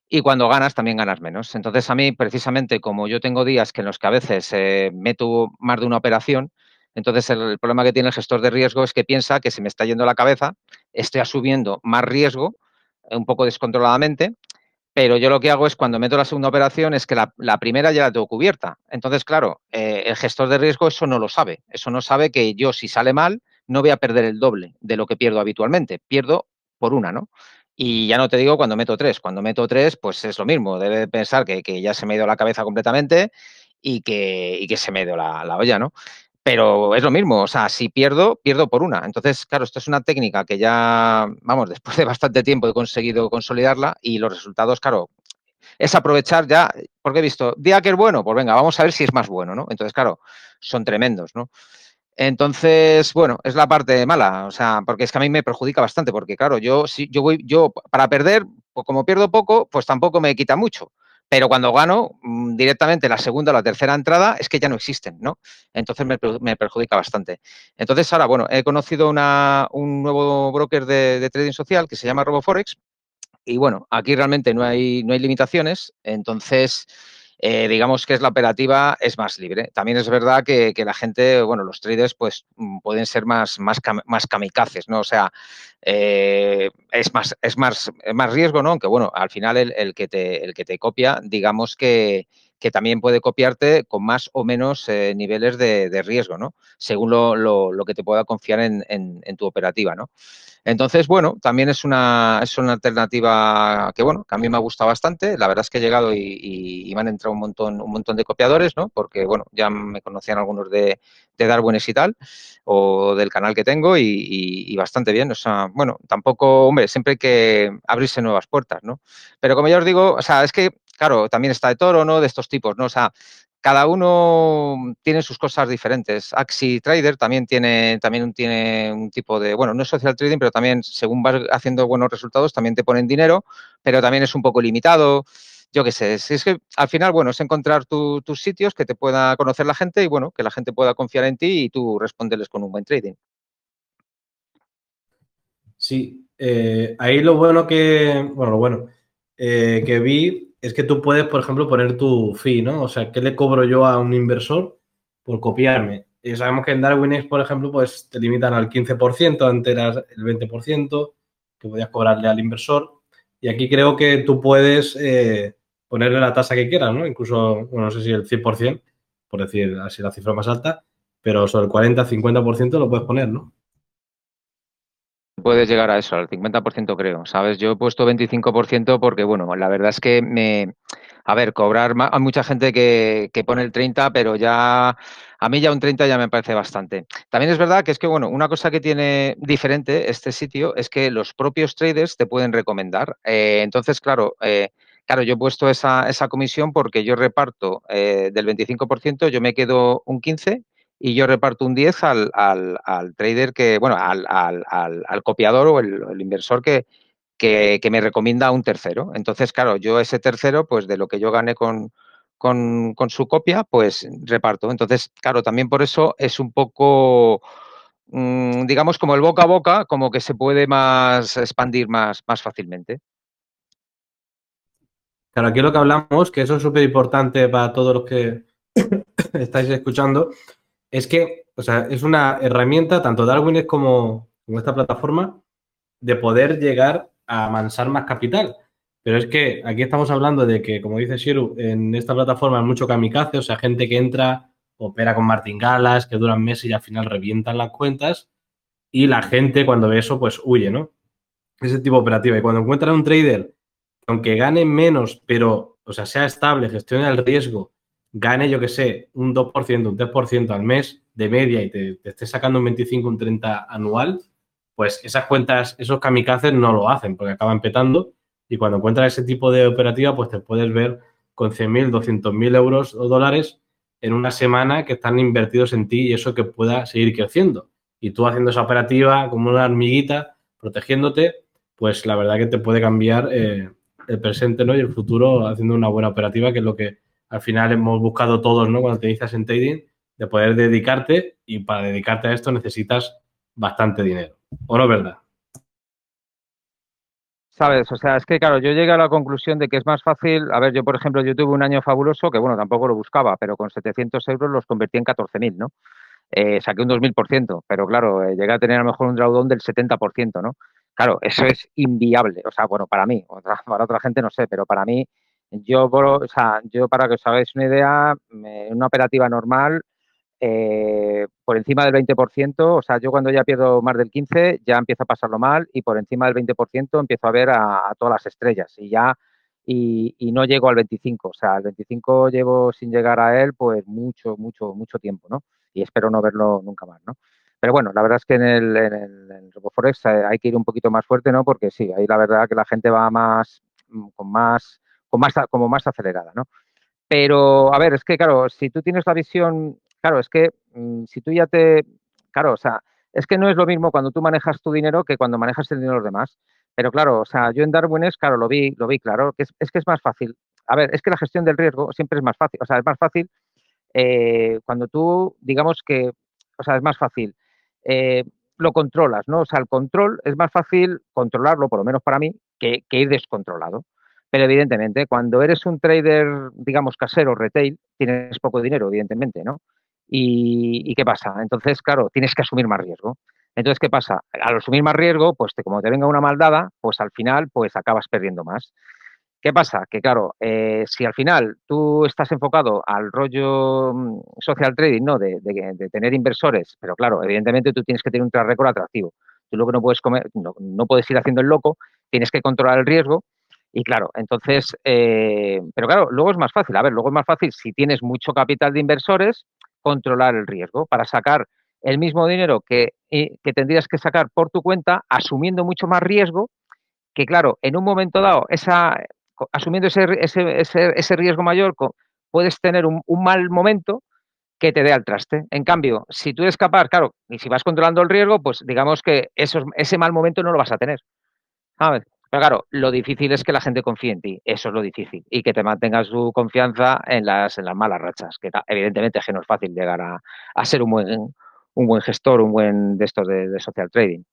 Y cuando ganas, también ganas menos. Entonces, a mí, precisamente, como yo tengo días que en los que a veces eh, meto más de una operación, entonces el, problema que tiene el gestor de riesgo es que piensa que se me está yendo la cabeza, estoy asumiendo más riesgo un poco descontroladamente, pero yo lo que hago es cuando meto la segunda operación es que la, primera ya la tengo cubierta. Entonces, claro, eh, el gestor de riesgo eso no lo sabe. Eso no sabe que yo si sale mal no voy a perder el doble de lo que pierdo habitualmente. Pierdo por una, ¿no? Y ya no te digo cuando meto tres. Cuando meto tres, pues es lo mismo. Debe pensar que, ya se me ha ido la cabeza completamente y que, que se me ido la, la olla, ¿no? Pero es lo mismo, o sea, si pierdo, pierdo por una. Entonces, claro, esto es una técnica que ya, vamos, después de bastante tiempo he conseguido consolidarla y los resultados, claro, es aprovechar ya, porque he visto, día que es bueno, pues venga, vamos a ver si es más bueno, ¿no? Entonces, claro, son tremendos, ¿no? Entonces, bueno, es la parte mala, o sea, porque es que a mí me perjudica bastante, porque claro, yo si yo voy, yo para perder, pues como pierdo poco, pues tampoco me quita mucho. Pero cuando gano mm, directamente la segunda o la tercera entrada es que ya no existen, ¿no? Entonces me, perjudica bastante. Entonces ahora, bueno, he conocido un nuevo broker de, trading social que se llama RoboForex y bueno, aquí realmente no hay, no hay limitaciones, entonces eh, digamos que es la operativa es más libre. También es verdad que, la gente, bueno, los traders pues mm, pueden ser más, más, más kamikazes, ¿no? O sea, eh, es, más, es más, más riesgo, ¿no? Aunque bueno, al final el, que te, el que te copia, digamos que, que también puede copiarte con más o menos eh, niveles de, riesgo, ¿no? Según lo, que te pueda confiar en, en tu operativa, ¿no? Entonces, bueno, también es una, es una alternativa que, bueno, que a mí me ha gustado bastante. La verdad es que he llegado y, me han entrado un montón, un montón de copiadores, ¿no? Porque, bueno, ya me conocían algunos de, de Darwin y tal, o del canal que tengo y, bastante bien. O sea, bueno, tampoco, hombre, siempre hay que abrirse nuevas puertas, ¿no? Pero como ya os digo, o sea, es que, claro, también está de toro, ¿no? De estos tipos, ¿no? O sea, cada uno tiene sus cosas diferentes. Axi Trader también tiene, también tiene un tipo de, bueno, no es social trading, pero también según vas haciendo buenos resultados, también te ponen dinero, pero también es un poco limitado. Yo qué sé, es, que al final, bueno, es encontrar tus sitios que te pueda conocer la gente y, bueno, que la gente pueda confiar en ti y tú responderles con un buen trading. Sí, eh, ahí lo bueno que, bueno, lo bueno eh, que vi es que tú puedes, por ejemplo, poner tu fee, ¿no? O sea, ¿qué le cobro yo a un inversor por copiarme? Y sabemos que en DarwinX, por ejemplo, pues te limitan al 15%, antes era el 20% que podías cobrarle al inversor. Y aquí creo que tú puedes eh, ponerle la tasa que quieras, ¿no? Incluso, bueno, no sé si el 100%, por decir así la cifra más alta, pero sobre el 40-50% lo puedes poner, ¿no? Puedes llegar a eso, al 50% creo, ¿sabes? Yo he puesto 25% porque, bueno, la verdad es que me... A ver, cobrar Hay mucha gente que, que pone el 30, pero ya... A mí ya un 30 ya me parece bastante. También es verdad que es que, bueno, una cosa que tiene diferente este sitio es que los propios traders te pueden recomendar. Eh, entonces, claro, eh, claro, yo he puesto esa, esa comisión porque yo reparto eh, del 25%, yo me quedo un 15% y yo reparto un 10 al, al, trader que, bueno, al, al copiador o el, inversor que, que, me recomienda un tercero. Entonces, claro, yo ese tercero, pues de lo que yo gane con, con, con, su copia, pues reparto. Entonces, claro, también por eso es un poco, mm, digamos, como el boca a boca, como que se puede más expandir más, más fácilmente. Claro, aquí lo que hablamos, que eso es súper importante para todos los que estáis escuchando, es que, o sea, es una herramienta, tanto Darwin como, como esta plataforma, de poder llegar a amansar más capital. Pero es que aquí estamos hablando de que, como dice Shiru, en esta plataforma hay mucho kamikaze, o sea, gente que entra, opera con martingalas, que duran meses y al final revientan las cuentas. Y la gente, cuando ve eso, pues huye, ¿no? Ese tipo de operativa. Y cuando encuentran un trader, aunque gane menos, pero, o sea, sea estable, gestione el riesgo gane, yo que sé, un 2%, un 3% al mes de media y te, esté sacando un 25, un 30 anual, pues esas cuentas, esos kamikazes no lo hacen porque acaban petando y cuando encuentras ese tipo de operativa, pues te puedes ver con 100.000, 200.000 euros o dólares en una semana que están invertidos en ti y eso que pueda seguir creciendo. Y tú haciendo esa operativa como una hormiguita, protegiéndote, pues la verdad que te puede cambiar eh, el presente ¿no? y el futuro haciendo una buena operativa, que es lo que al final hemos buscado todos, ¿no? Cuando te dices en trading, de poder dedicarte y para dedicarte a esto necesitas bastante dinero. ¿O no verdad? Sabes, o sea, es que claro, yo llegué a la conclusión de que es más fácil, a ver, yo por ejemplo, yo tuve un año fabuloso que bueno, tampoco lo buscaba, pero con 700 euros los convertí en 14.000, ¿no? Eh, saqué un 2.000%, pero claro, eh, llegué a tener a lo mejor un drawdown del 70%, ¿no? Claro, eso es inviable, o sea, bueno, para mí, para otra gente no sé, pero para mí yo, yo para que os hagáis una idea, en una operativa normal, eh, por encima del 20%, o sea, yo cuando ya pierdo más del 15 ya empiezo a pasarlo mal y por encima del 20% empiezo a ver a, todas las estrellas y ya y, no llego al 25, o sea, al 25 llevo sin llegar a él pues mucho, mucho, mucho tiempo, ¿no? Y espero no verlo nunca más, ¿no? Pero bueno, la verdad es que en el, en el, en RoboForex eh, hay que ir un poquito más fuerte, ¿no? Porque sí, ahí la verdad que la gente va más, con más más, como más acelerada, ¿no? Pero, a ver, es que, claro, si tú tienes la visión, claro, es que mm, si tú ya te, claro, o sea, es que no es lo mismo cuando tú manejas tu dinero que cuando manejas el dinero de los demás. Pero claro, o sea, yo en Darwin es, claro, lo vi, lo vi claro, que es, que es más fácil. A ver, es que la gestión del riesgo siempre es más fácil. O sea, es más fácil eh, cuando tú, digamos que, o sea, es más fácil. Eh, lo controlas, ¿no? O sea, el control es más fácil controlarlo, por lo menos para mí, que, que ir descontrolado. Pero evidentemente, cuando eres un trader, digamos, casero, retail, tienes poco dinero, evidentemente, ¿no? ¿Y, qué pasa? Entonces, claro, tienes que asumir más riesgo. Entonces, ¿qué pasa? Al asumir más riesgo, pues como te venga una maldada, pues al final, pues acabas perdiendo más. ¿Qué pasa? Que claro, eh, si al final tú estás enfocado al rollo mm, social trading, ¿no? De, tener inversores, pero claro, evidentemente tú tienes que tener un track record atractivo. Tú lo que no puedes comer, no, puedes ir haciendo el loco, tienes que controlar el riesgo. Y claro, entonces, eh, pero claro, luego es más fácil. A ver, luego es más fácil si tienes mucho capital de inversores, controlar el riesgo para sacar el mismo dinero que, que tendrías que sacar por tu cuenta, asumiendo mucho más riesgo, que claro, en un momento dado, esa, asumiendo ese, ese, ese, riesgo mayor, puedes tener un, mal momento que te dé al traste. En cambio, si tú eres capaz, claro, y si vas controlando el riesgo, pues digamos que ese mal momento no lo vas a tener. Pero claro, lo difícil es que la gente confíe en ti. Eso es lo difícil. Y que te mantengas su confianza en las, en las malas rachas. Que evidentemente es que no es fácil llegar a, ser un buen, un buen gestor, un buen de estos de, de social trading.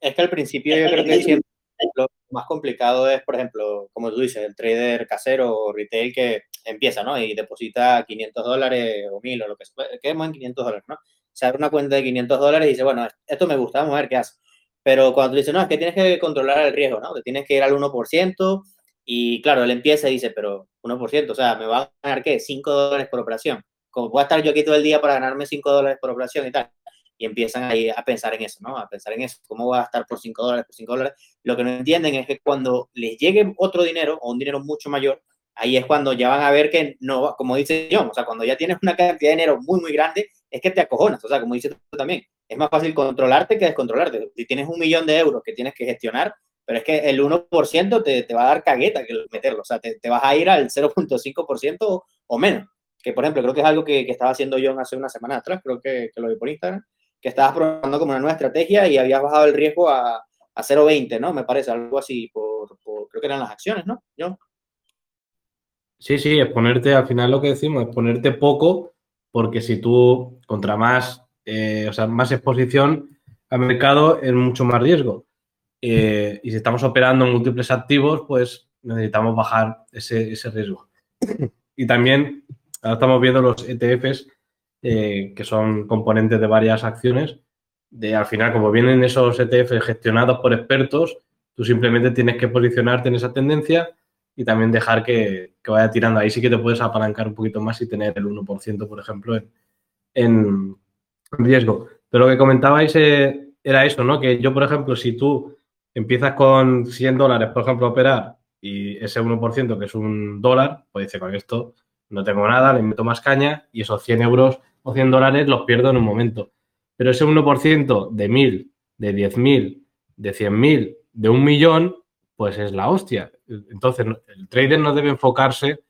Es que al principio yo creo que siempre lo más complicado es, por ejemplo, como tú dices, el trader casero o retail que empieza, ¿no? Y deposita 500 dólares o 1000 o lo que sea. Quedemos en 500 dólares, ¿no? Se abre una cuenta de 500 dólares y dice, bueno, esto me gusta, vamos a ver qué hace. Pero cuando tú dices, no, es que tienes que controlar el riesgo, ¿no? Te tienes que ir al 1%. Y claro, él empieza y dice, pero 1%, o sea, ¿me va a ganar qué? 5 dólares por operación. Como voy a estar yo aquí todo el día para ganarme 5 dólares por operación y tal y empiezan ahí a pensar en eso, ¿no? A pensar en eso, cómo va a estar por 5 dólares, por 5 dólares. Lo que no entienden es que cuando les llegue otro dinero o un dinero mucho mayor, ahí es cuando ya van a ver que no, como dice John, o sea, cuando ya tienes una cantidad de dinero muy, muy grande, es que te acojonas, o sea, como dice tú también, es más fácil controlarte que descontrolarte. Si tienes un millón de euros que tienes que gestionar, pero es que el 1% te, te va a dar cagueta que meterlo, o sea, te, te vas a ir al 0.5% o, menos. Que, por ejemplo, creo que es algo que, que, estaba haciendo John hace una semana atrás, creo que, lo vi por Instagram, que estabas probando como una nueva estrategia y habías bajado el riesgo a, a 0,20, ¿no? Me parece, algo así, por, creo que eran las acciones, ¿no? Yo. Sí, sí, es ponerte, al final lo que decimos, es ponerte poco, porque si tú, contra más, eh, o sea, más exposición al mercado, es mucho más riesgo. Eh, y si estamos operando múltiples activos, pues necesitamos bajar ese, ese riesgo. Y también, ahora estamos viendo los ETFs, eh, que son componentes de varias acciones. De, al final, como vienen esos ETF gestionados por expertos, tú simplemente tienes que posicionarte en esa tendencia y también dejar que, vaya tirando. Ahí sí que te puedes apalancar un poquito más y tener el 1%, por ejemplo, en, riesgo. Pero lo que comentabais eh, era eso, ¿no? Que yo, por ejemplo, si tú empiezas con 100 dólares, por ejemplo, a operar y ese 1% que es un dólar, pues dice, con esto no tengo nada, le meto más caña y esos 100 euros o 100 dólares los pierdo en un momento. Pero ese 1% de 1000, de 10.000, de 100.000, de un millón, pues es la hostia. Entonces, el trader no debe enfocarse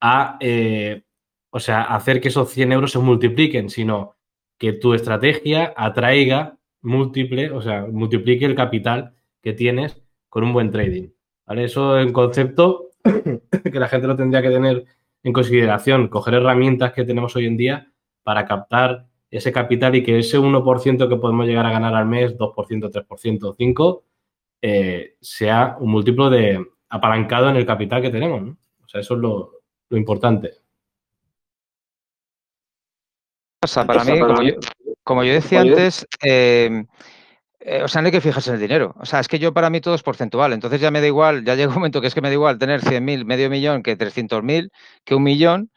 a, eh, o sea, hacer que esos 100 euros se multipliquen, sino que tu estrategia atraiga múltiple, o sea, multiplique el capital que tienes con un buen trading. ¿Vale? Eso es un concepto que la gente lo tendría que tener en consideración, coger herramientas que tenemos hoy en día para captar ese capital y que ese 1% que podemos llegar a ganar al mes, 2%, 3%, 5%, sea un múltiplo de apalancado en el capital que tenemos. O sea, eso es lo, importante. Para mí, como yo, decía antes, eh, eh, o sea, no hay que fijarse en el dinero. O sea, es que yo para mí todo es porcentual. Entonces ya me da igual, ya llega un momento que es que me da igual tener 100.000, medio millón que 300.000, que un millón.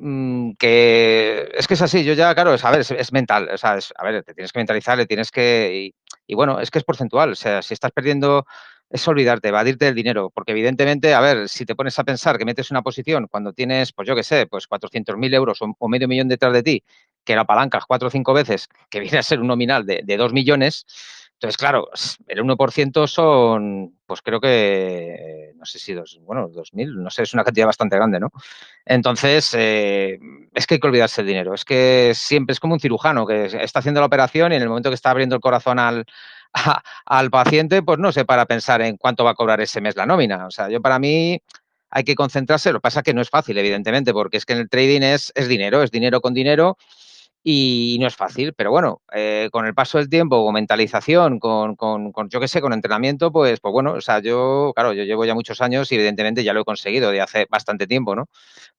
Mm, que es que es así, yo ya, claro, es, a ver, es, mental, o sea, a ver, te tienes que mentalizar, le tienes que, y, bueno, es que es porcentual, o sea, si estás perdiendo, es olvidarte, evadirte del dinero, porque evidentemente, a ver, si te pones a pensar que metes una posición cuando tienes, pues yo qué sé, pues 400.000 euros o, medio millón detrás de ti, que la apalancas cuatro o cinco veces, que viene a ser un nominal de, de 2 millones, entonces, claro, el 1% son, pues creo que, no sé si dos, bueno, 2.000, no sé, es una cantidad bastante grande, ¿no? Entonces, eh, es que hay que olvidarse el dinero. Es que siempre es como un cirujano que está haciendo la operación y en el momento que está abriendo el corazón al, al paciente, pues no sé para pensar en cuánto va a cobrar ese mes la nómina. O sea, yo para mí hay que concentrarse. Lo que pasa es que no es fácil, evidentemente, porque es que en el trading es, dinero, es dinero con dinero y no es fácil, pero bueno, eh, con el paso del tiempo, con mentalización, con, con, con yo qué sé, con entrenamiento, pues, pues bueno, o sea, yo, claro, yo llevo ya muchos años y evidentemente ya lo he conseguido de hace bastante tiempo, ¿no?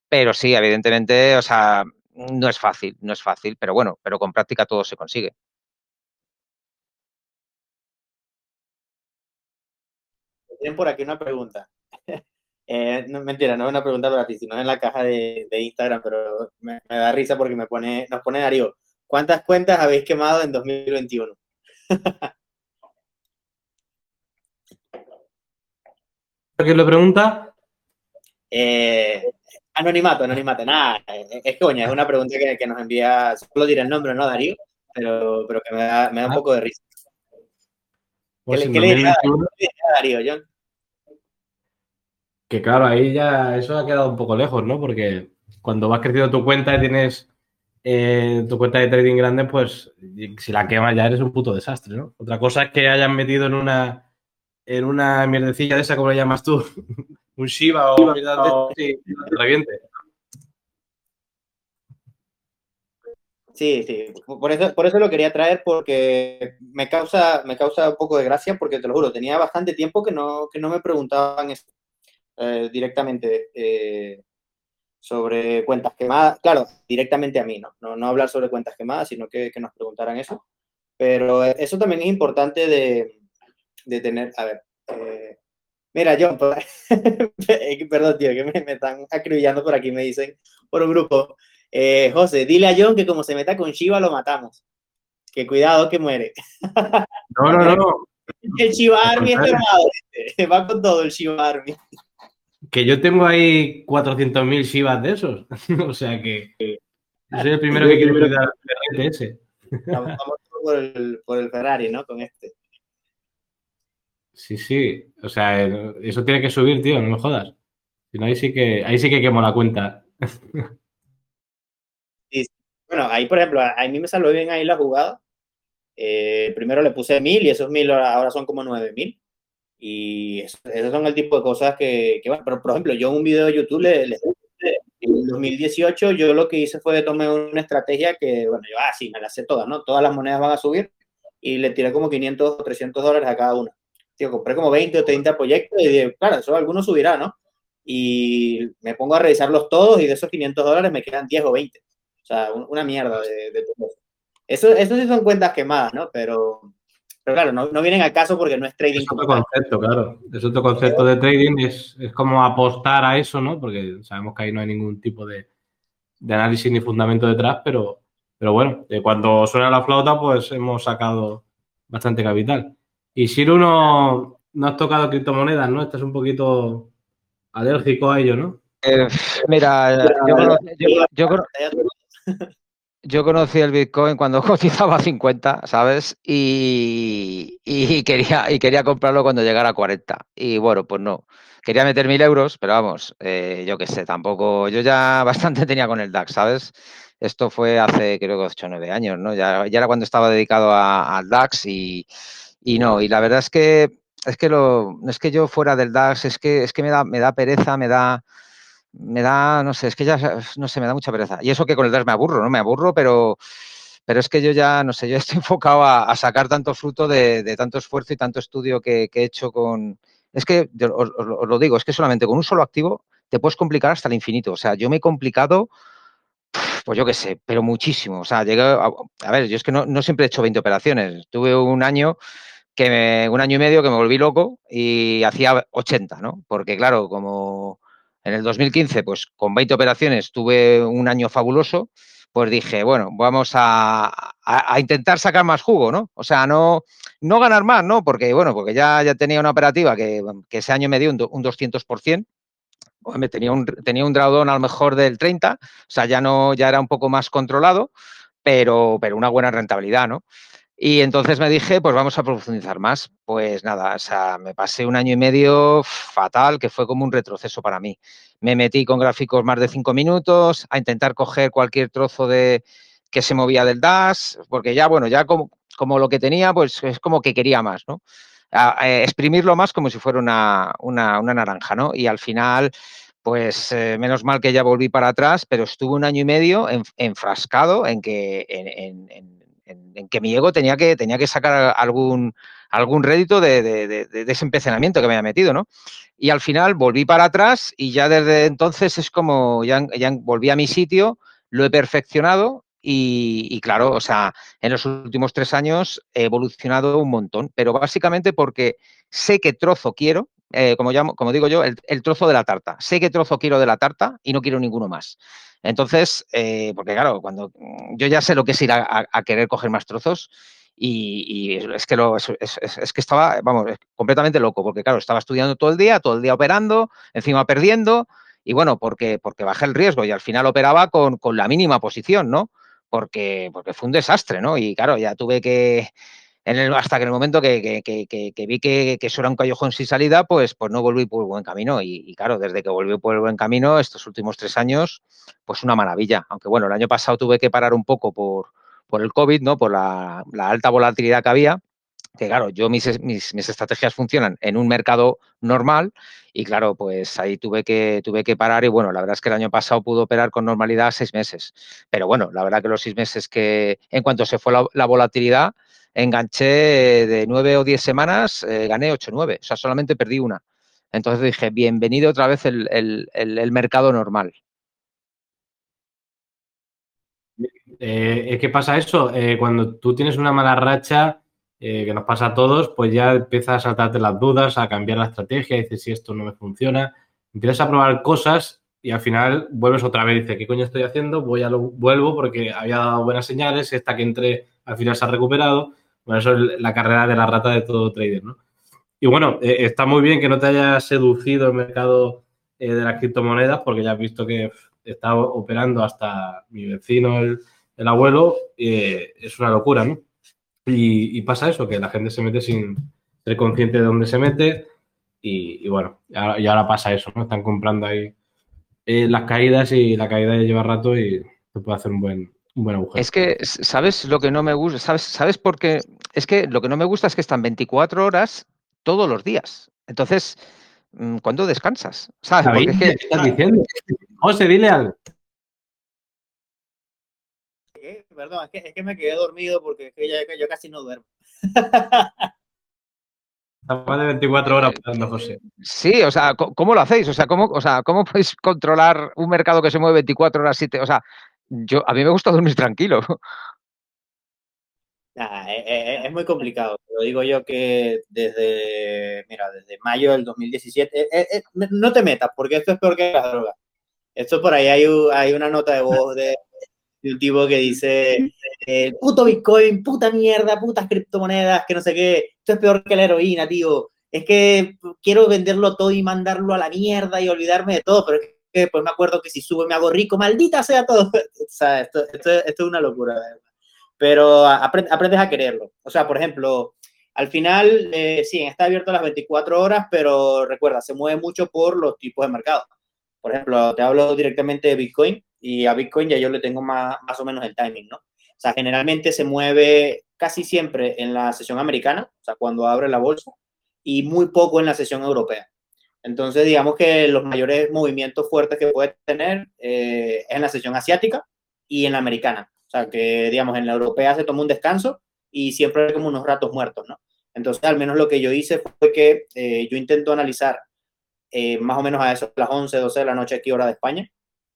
Pero sí, evidentemente, o sea, no es fácil, no es fácil, pero bueno, pero con práctica todo se consigue. Tienen por aquí una pregunta. Eh, no, mentira, no es una pregunta para ti, sino en la caja de, Instagram, pero me, da risa porque me pone, nos pone Darío, ¿cuántas cuentas habéis quemado en 2021? ¿Quién lo pregunta? Eh, anonimato, anonimato, nada, es coña, es una pregunta que, nos envía, solo diré el nombre, ¿no, Darío? Pero, pero que me da, me da un ah. poco de risa. Pues ¿Qué, le, diría, a Darío, John? Que claro, ahí ya eso ha quedado un poco lejos, ¿no? Porque cuando vas creciendo tu cuenta y tienes eh, tu cuenta de trading grande, pues si la quemas ya eres un puto desastre, ¿no? Otra cosa es que hayan metido en una en una mierdecilla de esa, como le llamas tú, un Shiba o un sí, reviente. Sí, sí, por eso, por eso lo quería traer porque me causa, me causa un poco de gracia porque te lo juro, tenía bastante tiempo que no, que no me preguntaban esto. Eh, directamente eh, sobre cuentas quemadas. Claro, directamente a mí, ¿no? No, hablar sobre cuentas quemadas, sino que, nos preguntaran eso. Pero eso también es importante de, tener, a ver, eh, mira, John, perdón, tío, que me, están acribillando por aquí, me dicen, por un grupo. José, dile a John que como se meta con Shiva lo matamos. Que cuidado que muere. No, no, no. El Shiva Army es va con todo el Shiva Army. Que yo tengo ahí 400.000 Shivas de esos. o sea que yo soy el primero que quiere cuidar el ese. Vamos, por, el, por el Ferrari, ¿no? Con este. Sí, sí. O sea, eso tiene que subir, tío, no me jodas. Si no, ahí sí que, ahí sí que quemo la cuenta. Bueno, ahí, por ejemplo, a mí me salió bien ahí la jugada. Eh, primero le puse mil y esos mil ahora son como nueve mil. Y esos son el tipo de cosas que, que bueno, pero por ejemplo, yo en un video de YouTube le, en 2018 yo lo que hice fue tomar una estrategia que, bueno, yo, ah, sí, me la sé todas, ¿no? Todas las monedas van a subir y le tiré como 500 o 300 dólares a cada una. Tío, compré como 20 o 30 proyectos y dije, claro, eso alguno subirá, ¿no? Y me pongo a revisarlos todos y de esos 500 dólares me quedan 10 o 20. O sea, una mierda de, de todo eso. Eso, sí son cuentas quemadas, ¿no? Pero, pero claro, no, vienen al caso porque no es trading. Es otro concepto, claro. Es otro concepto de trading, es, como apostar a eso, ¿no? Porque sabemos que ahí no hay ningún tipo de, análisis ni fundamento detrás, pero, pero bueno, cuando suena la flauta, pues hemos sacado bastante capital. Y si no, no has tocado criptomonedas, ¿no? Estás un poquito alérgico a ello, ¿no? Eh, mira, yo, yo conocí el Bitcoin cuando cotizaba a 50, ¿sabes? Y, quería, y quería comprarlo cuando llegara a 40. Y bueno, pues no. Quería meter mil euros, pero vamos, eh, yo qué sé, tampoco. Yo ya bastante tenía con el DAX, ¿sabes? Esto fue hace creo que 8 o 9 años, ¿no? Ya, era cuando estaba dedicado al DAX y, y no. Y la verdad es que es que lo, es que yo fuera del DAX, es que, es que me da, me da pereza, me da me da, no sé, es que ya, no sé, me da mucha pereza. Y eso que con el DAS me aburro, ¿no? Me aburro, pero, pero es que yo ya, no sé, yo estoy enfocado a, sacar tanto fruto de, tanto esfuerzo y tanto estudio que, he hecho con... Es que, os, lo digo, es que solamente con un solo activo te puedes complicar hasta el infinito. O sea, yo me he complicado, pues yo qué sé, pero muchísimo. O sea, llegué, a, a ver, yo es que no, no, siempre he hecho 20 operaciones. Tuve un año que me, un año y medio que me volví loco y hacía 80, ¿no? Porque claro, como en el 2015, pues con 20 operaciones tuve un año fabuloso, pues dije, bueno, vamos a, intentar sacar más jugo, ¿no? O sea, no, no ganar más, ¿no? Porque, bueno, porque ya, ya tenía una operativa que, ese año me dio un, un 200%, me tenía un, tenía un drawdown a lo mejor del 30, o sea, ya no, ya era un poco más controlado, pero, pero una buena rentabilidad, ¿no? Y entonces me dije, pues vamos a profundizar más. Pues nada, o sea, me pasé un año y medio fatal, que fue como un retroceso para mí. Me metí con gráficos más de cinco minutos a intentar coger cualquier trozo de que se movía del DAS, porque ya, bueno, ya como, lo que tenía, pues es como que quería más, ¿no? exprimirlo más como si fuera una, una, naranja, ¿no? Y al final, pues eh, menos mal que ya volví para atrás, pero estuve un año y medio enfrascado en que en, en en, que mi ego tenía que, tenía que sacar algún, algún rédito de, ese empecinamiento que me había metido, ¿no? Y al final volví para atrás y ya desde entonces es como, ya, ya volví a mi sitio, lo he perfeccionado y, claro, o sea, en los últimos tres años he evolucionado un montón, pero básicamente porque sé qué trozo quiero, eh, como, como digo yo, el, trozo de la tarta. Sé qué trozo quiero de la tarta y no quiero ninguno más. Entonces, eh, porque claro, cuando yo ya sé lo que es ir a, querer coger más trozos y, es, que lo, es, es, que estaba, vamos, completamente loco, porque claro, estaba estudiando todo el día, todo el día operando, encima perdiendo, y bueno, porque, porque bajé el riesgo y al final operaba con, con la mínima posición, ¿no? Porque, porque fue un desastre, ¿no? Y claro, ya tuve que, hasta que en el momento que, vi que, eso era un callejón sin salida, pues, pues no volví por el buen camino. Y, claro, desde que volví por el buen camino, estos últimos tres años, pues una maravilla. Aunque bueno, el año pasado tuve que parar un poco por, el COVID, ¿no? Por la, alta volatilidad que había. Que claro, yo mis, estrategias funcionan en un mercado normal y claro, pues ahí tuve que, parar y bueno, la verdad es que el año pasado pudo operar con normalidad seis meses. Pero bueno, la verdad que los seis meses que en cuanto se fue la volatilidad, enganché de nueve o diez semanas, eh, gané ocho nueve, o sea, solamente perdí una. Entonces dije, bienvenido otra vez el, mercado normal. Eh, ¿Qué pasa eso? Eh, cuando tú tienes una mala racha, que nos pasa a todos, pues ya empiezas a saltarte las dudas, a cambiar la estrategia, dices si esto no me funciona, empiezas a probar cosas y al final vuelves otra vez dices, ¿qué coño estoy haciendo? Voy a lo vuelvo porque había dado buenas señales, esta que entré al final se ha recuperado eso es la carrera de la rata de todo trader, ¿no? Y bueno, eh, está muy bien que no te haya seducido el mercado eh, de las criptomonedas, porque ya has visto que está operando hasta mi vecino, el, abuelo, eh, es una locura, ¿no? Y, pasa eso, que la gente se mete sin ser consciente de dónde se mete y, bueno, ahora, pasa eso, ¿no? Están comprando ahí las caídas y la caída ya lleva rato y se puede hacer un buen, es que, ¿sabes lo que no me gusta? ¿Sabes, ¿Sabes por qué? Es que lo que no me gusta es que están 24 horas todos los días. Entonces, mm, ¿cuándo descansas? ¿Sabes? es que... ¿Qué estás diciendo? José, dile algo. Perdón, es que, me quedé dormido porque yo casi no duermo. Más de 24 horas José. Sí, o sea, ¿cómo lo hacéis? O sea, ¿cómo, o sea, ¿cómo podéis controlar un mercado que se mueve 24 horas? O sea, yo, a mí me gusta dormir tranquilo. Eh, eh, eh, es, muy complicado. Lo digo yo que desde, mira, desde mayo del 2017, no te metas, porque esto es peor que la droga. Esto por ahí hay, hay una nota de voz de, un tipo que dice, puto Bitcoin, puta mierda, putas criptomonedas, que no sé qué, esto es peor que la heroína, tío. Es que quiero venderlo todo y mandarlo a la mierda y olvidarme de todo, pero es que pues me acuerdo que si sube me hago rico, maldita sea todo. o sea, esto, esto, es una locura, Pero aprendes a quererlo. O sea, por ejemplo, al final, eh, sí, está abierto las 24 horas, pero recuerda, se mueve mucho por los tipos de mercado. Por ejemplo, te hablo directamente de Bitcoin y a Bitcoin ya yo le tengo más, más o menos el timing, ¿no? O sea, generalmente se mueve casi siempre en la sesión americana, o sea, cuando abre la bolsa, y muy poco en la sesión europea. Entonces, digamos que los mayores movimientos fuertes que puede tener eh, es en la sesión asiática y en la americana. O sea, que, digamos, en la europea se toma un descanso y siempre hay como unos ratos muertos, ¿no? Entonces, al menos lo que yo hice fue que eh, yo intento analizar eh, más o menos a eso, las 11, 12 de la noche aquí, hora de España,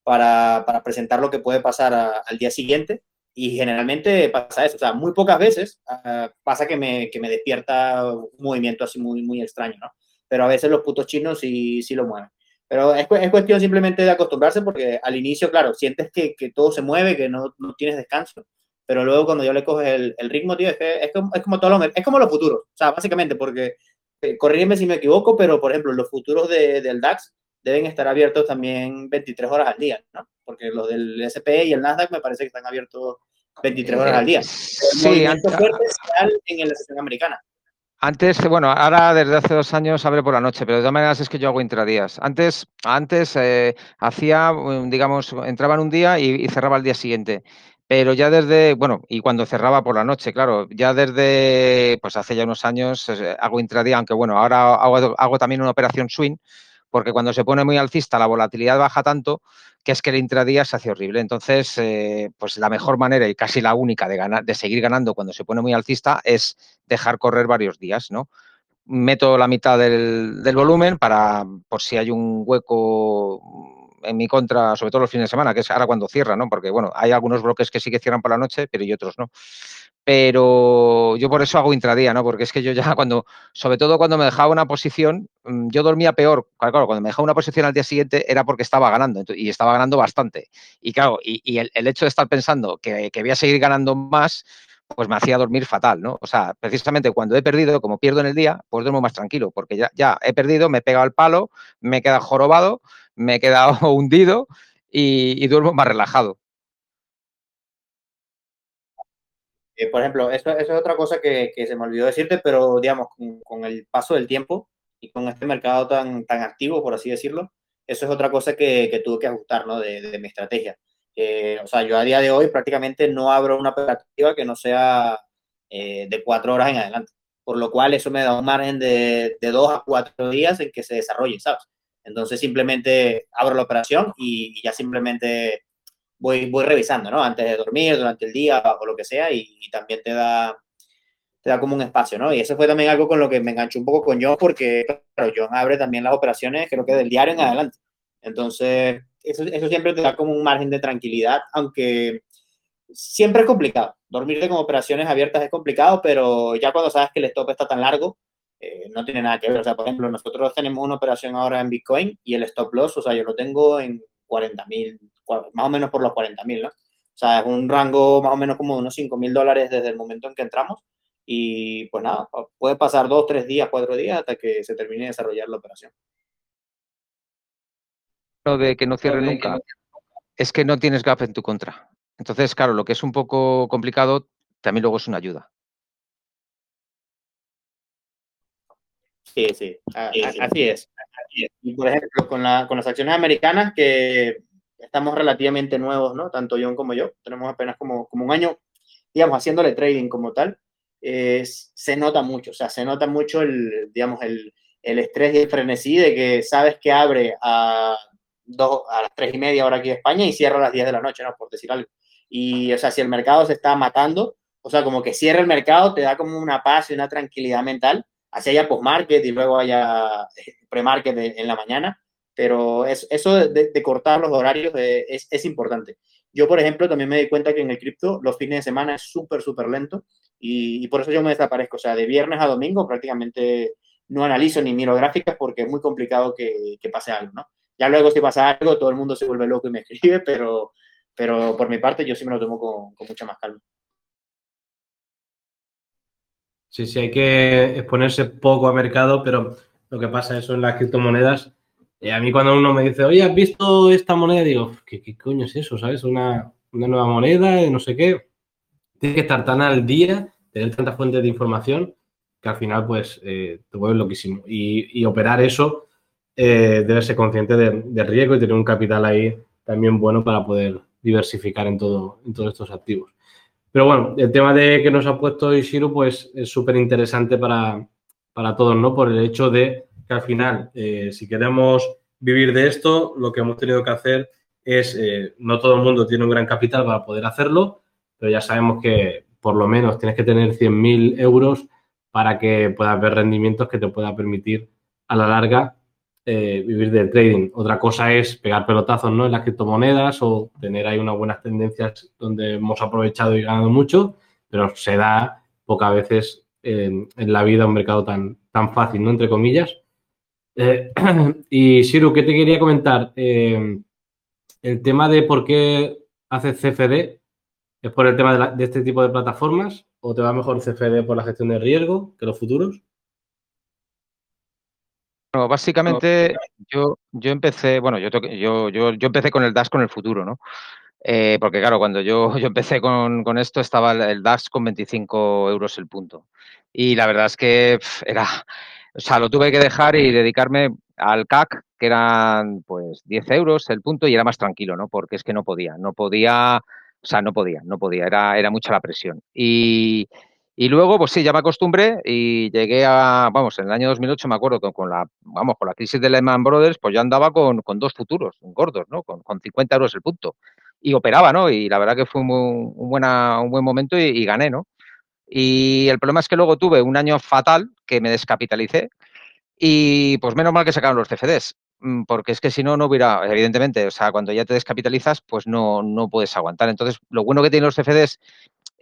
para, para presentar lo que puede pasar al día siguiente. Y generalmente pasa eso, o sea, muy pocas veces ah, pasa que me, que me despierta un movimiento así muy, muy extraño, ¿no? Pero a veces los putos chinos sí, sí lo mueven. Pero es, es, cuestión simplemente de acostumbrarse porque al inicio, claro, sientes que, que todo se mueve, que no, no, tienes descanso, pero luego cuando yo le coges el, el ritmo, tío, es, que, es, como, es como todo lo, es como los futuros, o sea, básicamente porque, eh, corrígeme si me equivoco, pero por ejemplo, los futuros de, del DAX deben estar abiertos también 23 horas al día, ¿no? Porque los del S&P y el Nasdaq me parece que están abiertos 23 horas al día. Sí, antes, en la sesión americana. Antes, bueno, ahora desde hace dos años abre por la noche, pero de todas maneras es que yo hago intradías. Antes, antes eh, hacía, mm, digamos, entraba en un día y, cerraba el día siguiente. Pero ya desde, bueno, y cuando cerraba por la noche, claro, ya desde, pues hace ya unos años eh, hago intradía, aunque bueno, ahora hago, hago también una operación swing, porque cuando se pone muy alcista la volatilidad baja tanto que es que el intradía se hace horrible. Entonces, eh, pues la mejor manera y casi la única de, ganar, de seguir ganando cuando se pone muy alcista es dejar correr varios días, ¿no? Meto la mitad del, volumen para, por si hay un hueco en mi contra, sobre todo los fines de semana, que es ahora cuando cierra, ¿no? Porque, bueno, hay algunos bloques que sí que cierran por la noche, pero y otros no. Pero yo por eso hago intradía, ¿no? Porque es que yo ya cuando, sobre todo cuando me dejaba una posición, mm, yo dormía peor. Claro, cuando me dejaba una posición al día siguiente era porque estaba ganando y estaba ganando bastante. Y claro, y, el, hecho de estar pensando que, que voy a seguir ganando más, pues me hacía dormir fatal, ¿no? O sea, precisamente cuando he perdido, como pierdo en el día, pues duermo más tranquilo, porque ya, ya he perdido, me he pegado el palo, me he quedado jorobado, me he quedado hundido y, duermo más relajado. Eh, por ejemplo, eso, es otra cosa que, se me olvidó decirte, pero digamos, con, el paso del tiempo y con este mercado tan, tan activo, por así decirlo, eso es otra cosa que, tuve que ajustar, ¿no? de mi estrategia o sea, yo a día de hoy prácticamente no abro una operativa que no sea eh, de cuatro horas en adelante, por lo cual eso me da un margen de, de dos a cuatro días en que se desarrolle, ¿sabes? Entonces simplemente abro la operación y, ya simplemente voy, voy revisando, ¿no? Antes de dormir, durante el día o lo que sea, y, también te da, te da como un espacio, ¿no? Y eso fue también algo con lo que me enganché un poco con John, porque, claro, John abre también las operaciones, creo que del diario en adelante. Entonces, eso, eso siempre te da como un margen de tranquilidad, aunque siempre es complicado. Dormirte con operaciones abiertas es complicado, pero ya cuando sabes que el stop está tan largo, eh, no tiene nada que ver. O sea, por ejemplo, nosotros tenemos una operación ahora en Bitcoin y el stop loss, o sea, yo lo tengo en 40 mil, más o menos por los 40 mil, ¿no? O sea, es un rango más o menos como de unos 5 mil dólares desde el momento en que entramos. Y pues nada, puede pasar dos, tres días, cuatro días hasta que se termine de desarrollar la operación de que no cierre nunca es que no tienes gap en tu contra. Entonces, claro, lo que es un poco complicado también luego es una ayuda. Sí, sí, así es. Y por ejemplo, con, las acciones americanas, que estamos relativamente nuevos, ¿no? Tanto John como yo, tenemos apenas como, como un año, digamos, haciéndole trading como tal, se nota mucho, o sea, se nota mucho el, digamos, el, el estrés y el frenesí de que sabes que abre a dos, a las tres y media hora aquí en España y cierra a las 10 de la noche, ¿no? Por decir algo. Y, o sea, si el mercado se está matando, o sea, como que cierra el mercado, te da como una paz y una tranquilidad mental, así haya post-market y luego haya eh, pre-market en la mañana, pero es, eso de, cortar los horarios es, es, importante. Yo, por ejemplo, también me di cuenta que en el cripto los fines de semana es súper, súper lento y, y, por eso yo me desaparezco. O sea, de viernes a domingo prácticamente no analizo ni miro gráficas porque es muy complicado que, que pase algo, ¿no? Ya luego si pasa algo, todo el mundo se vuelve loco y me escribe, pero, pero por mi parte yo sí me lo tomo con, mucha más calma. Sí, sí, hay que exponerse poco a mercado, pero lo que pasa eso en las criptomonedas, eh, a mí cuando uno me dice, oye, ¿has visto esta moneda? Digo, ¿qué, qué coño es eso? ¿Sabes? Una, nueva moneda, no sé qué. Tienes que estar tan al día, tener tantas fuentes de información, que al final, pues, eh, te vuelves loquísimo. Y operar eso eh, ser consciente del riesgo y tener un capital ahí también bueno para poder diversificar en, todo, en todos estos activos. Pero bueno, el tema de que nos ha puesto Ishiro, pues es súper interesante para, todos, ¿no? Por el hecho de que al final, eh, si queremos vivir de esto, lo que hemos tenido que hacer es, eh, no todo el mundo tiene un gran capital para poder hacerlo, pero ya sabemos que por lo menos tienes que tener 100.000 euros para que puedas ver rendimientos que te pueda permitir a la larga eh, vivir del trading. Otra cosa es pegar pelotazos ¿no? en las criptomonedas o tener ahí unas buenas tendencias donde hemos aprovechado y ganado mucho, pero se da pocas veces en, la vida un mercado tan, tan fácil, ¿no? Entre comillas. Eh, y Siru, ¿qué te quería comentar? Eh, el tema de por qué hace CFD, ¿es por el tema de, de este tipo de plataformas o te va mejor CFD por la gestión de riesgo que los futuros? Bueno, básicamente yo, yo empecé, bueno, yo, yo, yo, yo empecé con el DAX con el futuro, ¿no? Eh, porque claro, cuando yo, yo empecé con, con, esto estaba el DAX con 25 euros el punto. Y la verdad es que era, o sea, lo tuve que dejar y dedicarme al CAC, que eran pues 10 euros el punto y era más tranquilo, ¿no? Porque es que no podía, no podía, o sea, no podía, no podía, era, era mucha la presión. Y, y luego, pues sí, ya me acostumbré y llegué a, vamos, en el año 2008 me acuerdo con, la, vamos, con la crisis de Lehman Brothers, pues yo andaba con, con dos futuros gordos, ¿no? Con, con, 50 euros el punto. Y operaba, ¿no? Y la verdad que fue un, buena, un buen momento y, gané, ¿no? Y el problema es que luego tuve un año fatal que me descapitalicé y pues menos mal que sacaron los CFDs. mm, porque es que si no, no hubiera, evidentemente, o sea, cuando ya te descapitalizas, pues no, no puedes aguantar. Entonces, lo bueno que tienen los CFDs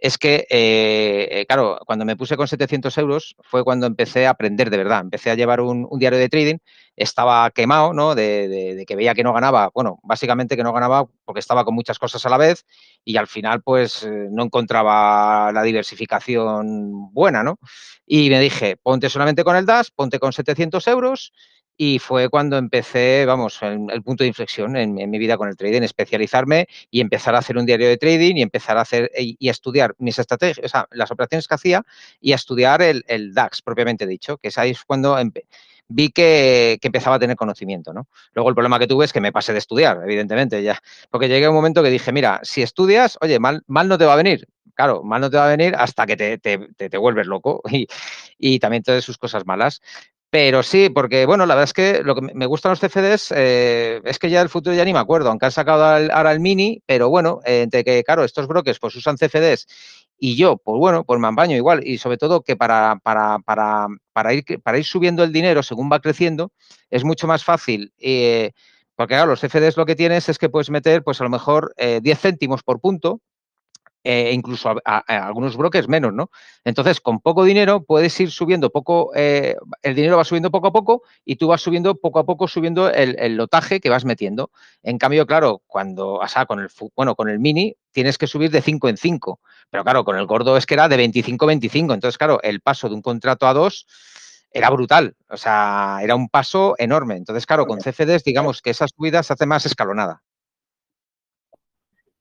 es que, eh, eh, claro, cuando me puse con 700 euros fue cuando empecé a aprender de verdad. Empecé a llevar un, diario de trading, estaba quemado, ¿no? De, que veía que no ganaba, bueno, básicamente que no ganaba porque estaba con muchas cosas a la vez y al final, pues, eh, no encontraba la diversificación buena, ¿no? Y me dije, ponte solamente con el DAS, ponte con 700 euros y fue cuando empecé, vamos, el, punto de inflexión en, mi vida con el trading, especializarme y empezar a hacer un diario de trading y empezar a hacer y, estudiar mis estrategias, o sea, las operaciones que hacía y a estudiar el, DAX propiamente dicho, que es ahí cuando vi que, empezaba a tener conocimiento, ¿no? Luego el problema que tuve es que me pasé de estudiar, evidentemente, ya, porque llegué a un momento que dije, mira, si estudias, oye, mal, mal no te va a venir, claro, mal no te va a venir hasta que te, te, te, vuelves loco y, y, también todas sus cosas malas. Pero sí, porque bueno, la verdad es que lo que me gustan los CFDs eh, es que ya el futuro ya ni me acuerdo, aunque han sacado ahora el mini, pero bueno, entre que, claro, estos brokers pues usan CFDs y yo, pues bueno, pues me ampaño igual. Y sobre todo que para, para, para, para, ir, para ir subiendo el dinero según va creciendo, es mucho más fácil. Eh, porque claro, los CFDs lo que tienes es que puedes meter, pues a lo mejor 10 eh, céntimos por punto, e incluso a, algunos brokers menos, ¿no? Entonces, con poco dinero puedes ir subiendo poco, eh, el dinero va subiendo poco a poco y tú vas subiendo poco a poco subiendo el, lotaje que vas metiendo. En cambio, claro, cuando, o sea, con el, bueno, con el mini tienes que subir de 5 en 5, pero claro, con el gordo es que era de 25 en 25. Entonces, claro, el paso de un contrato a dos era brutal, o sea, era un paso enorme. Entonces, claro, con CFDs, digamos que esa subida se hace más escalonada.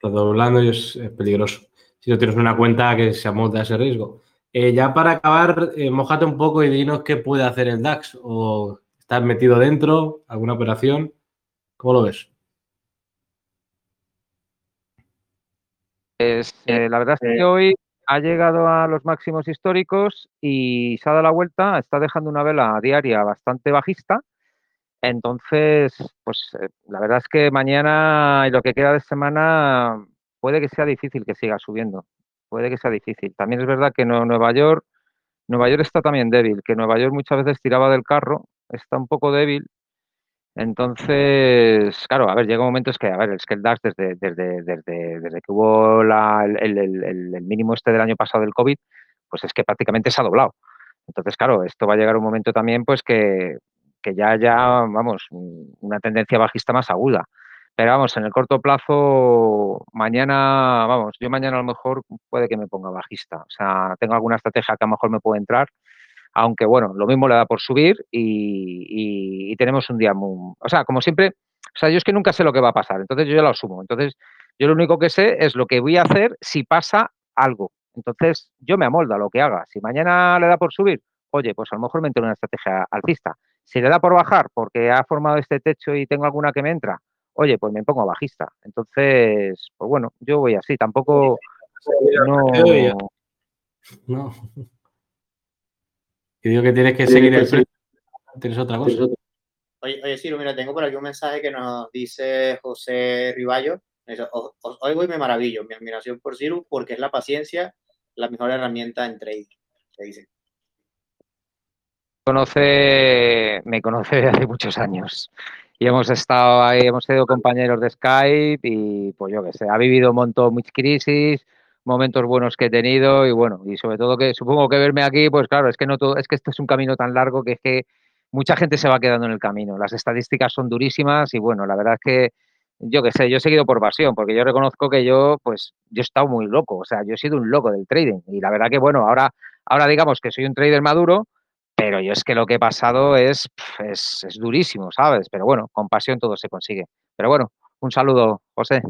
Doblando y es peligroso si no tienes una cuenta que se amolda a ese riesgo. Eh, ya para acabar, eh, mojate un poco y dinos qué puede hacer el DAX. ¿O estás metido dentro? ¿Alguna operación? ¿Cómo lo ves? Pues, eh, la verdad es que hoy ha llegado a los máximos históricos y se ha dado la vuelta, está dejando una vela diaria bastante bajista. Entonces, pues la verdad es que mañana y lo que queda de semana puede que sea difícil que siga subiendo, puede que sea difícil. También es verdad que Nueva York, Nueva York está también débil, que Nueva York muchas veces tiraba del carro, está un poco débil. Entonces, claro, a ver, llega un momento es que, a ver, es que el DAX desde, desde, desde, desde que hubo la, el, el, el, mínimo este del año pasado del COVID, pues es que prácticamente se ha doblado. Entonces, claro, esto va a llegar un momento también, pues que, que ya haya, vamos, una tendencia bajista más aguda. Pero vamos, en el corto plazo, mañana, vamos, yo mañana a lo mejor puede que me ponga bajista. O sea, tengo alguna estrategia que a lo mejor me puede entrar, aunque bueno, lo mismo le da por subir y, tenemos un día. O sea, como siempre, o sea, yo es que nunca sé lo que va a pasar, entonces yo ya lo asumo. Entonces, yo lo único que sé es lo que voy a hacer si pasa algo. Entonces, yo me amoldo a lo que haga. Si mañana le da por subir, oye, pues a lo mejor me entra una estrategia alcista. Si le da por bajar porque ha formado este techo y tengo alguna que me entra, oye, pues me pongo bajista. Entonces, pues bueno, yo voy así, tampoco... No... no. Que digo que tienes que seguir el precio. Tienes otra cosa. Oye, oye, Ciro, mira, tengo por aquí un mensaje que nos dice José Riballo. Hoy voy me maravillo, mi admiración por Ciro, porque es la paciencia la mejor herramienta en trading, se dice. Conoce, me conoce desde hace muchos años y hemos estado ahí, hemos sido compañeros de Skype y pues yo que sé, ha vivido un montón, muchas crisis, momentos buenos que he tenido y bueno, y sobre todo que supongo que verme aquí, pues claro, es que no todo, es que esto es un camino tan largo que es que mucha gente se va quedando en el camino. Las estadísticas son durísimas y bueno, la verdad es que yo que sé, yo he seguido por pasión, porque yo reconozco que yo, pues, yo he estado muy loco, o sea, yo he sido un loco del trading y la verdad que bueno, ahora, ahora digamos que soy un trader maduro, pero yo es que lo que he pasado es, es, durísimo, ¿sabes? Pero bueno, con pasión todo se consigue. Pero bueno, un saludo, José.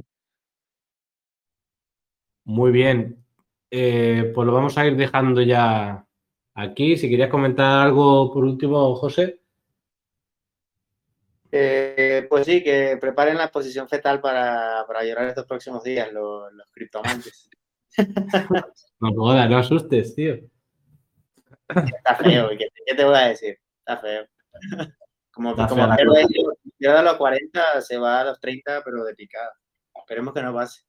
Muy bien. Eh, pues lo vamos a ir dejando ya aquí. Si querías comentar algo por último, José. Eh, pues sí, que preparen la exposición fetal para, para llorar estos próximos días los, los criptoamantes. no jodas, no asustes, tío. Está feo, ¿qué, te voy a decir? Está feo. Como, que como llega a los 40, se va a los 30, pero de picada. Esperemos que no pase.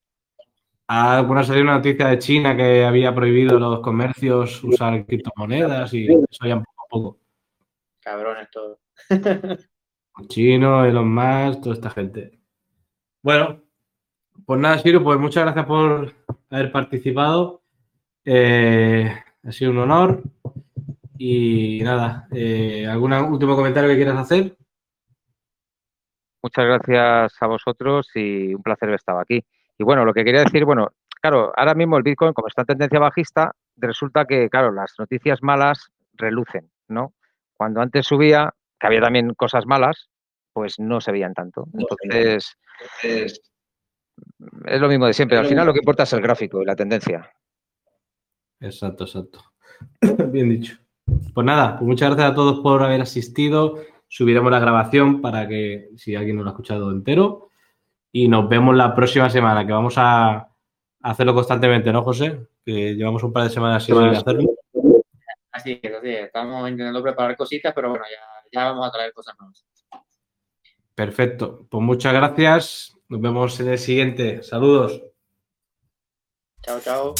Ah, bueno, salió una noticia de China que había prohibido los comercios usar criptomonedas y eso ya un poco a poco. Cabrones todo. Chino, Elon Musk, toda esta gente. Bueno, pues nada, Siro, pues muchas gracias por haber participado. Eh, ha sido un honor. Y nada, eh, ¿algún último comentario que quieras hacer? Muchas gracias a vosotros y un placer haber estado aquí. Y bueno, lo que quería decir, bueno, claro, ahora mismo el Bitcoin, como está en tendencia bajista, resulta que, claro, las noticias malas relucen, ¿no? Cuando antes subía, que había también cosas malas, pues no se veían tanto. Entonces, es, es lo mismo de siempre. Al final lo que importa es el gráfico y la tendencia. Exacto, exacto. Bien dicho. Pues nada, pues muchas gracias a todos por haber asistido subiremos la grabación para que si alguien no lo ha escuchado entero. Y nos vemos la próxima semana, que vamos a hacerlo constantemente, ¿no, José? Que llevamos un par de semanas sin hacerlo. Así es, así es. Estamos intentando preparar cositas, pero bueno, ya, vamos a traer cosas nuevas. Perfecto. Pues muchas gracias. Nos vemos en el siguiente. Saludos. Chao, chao.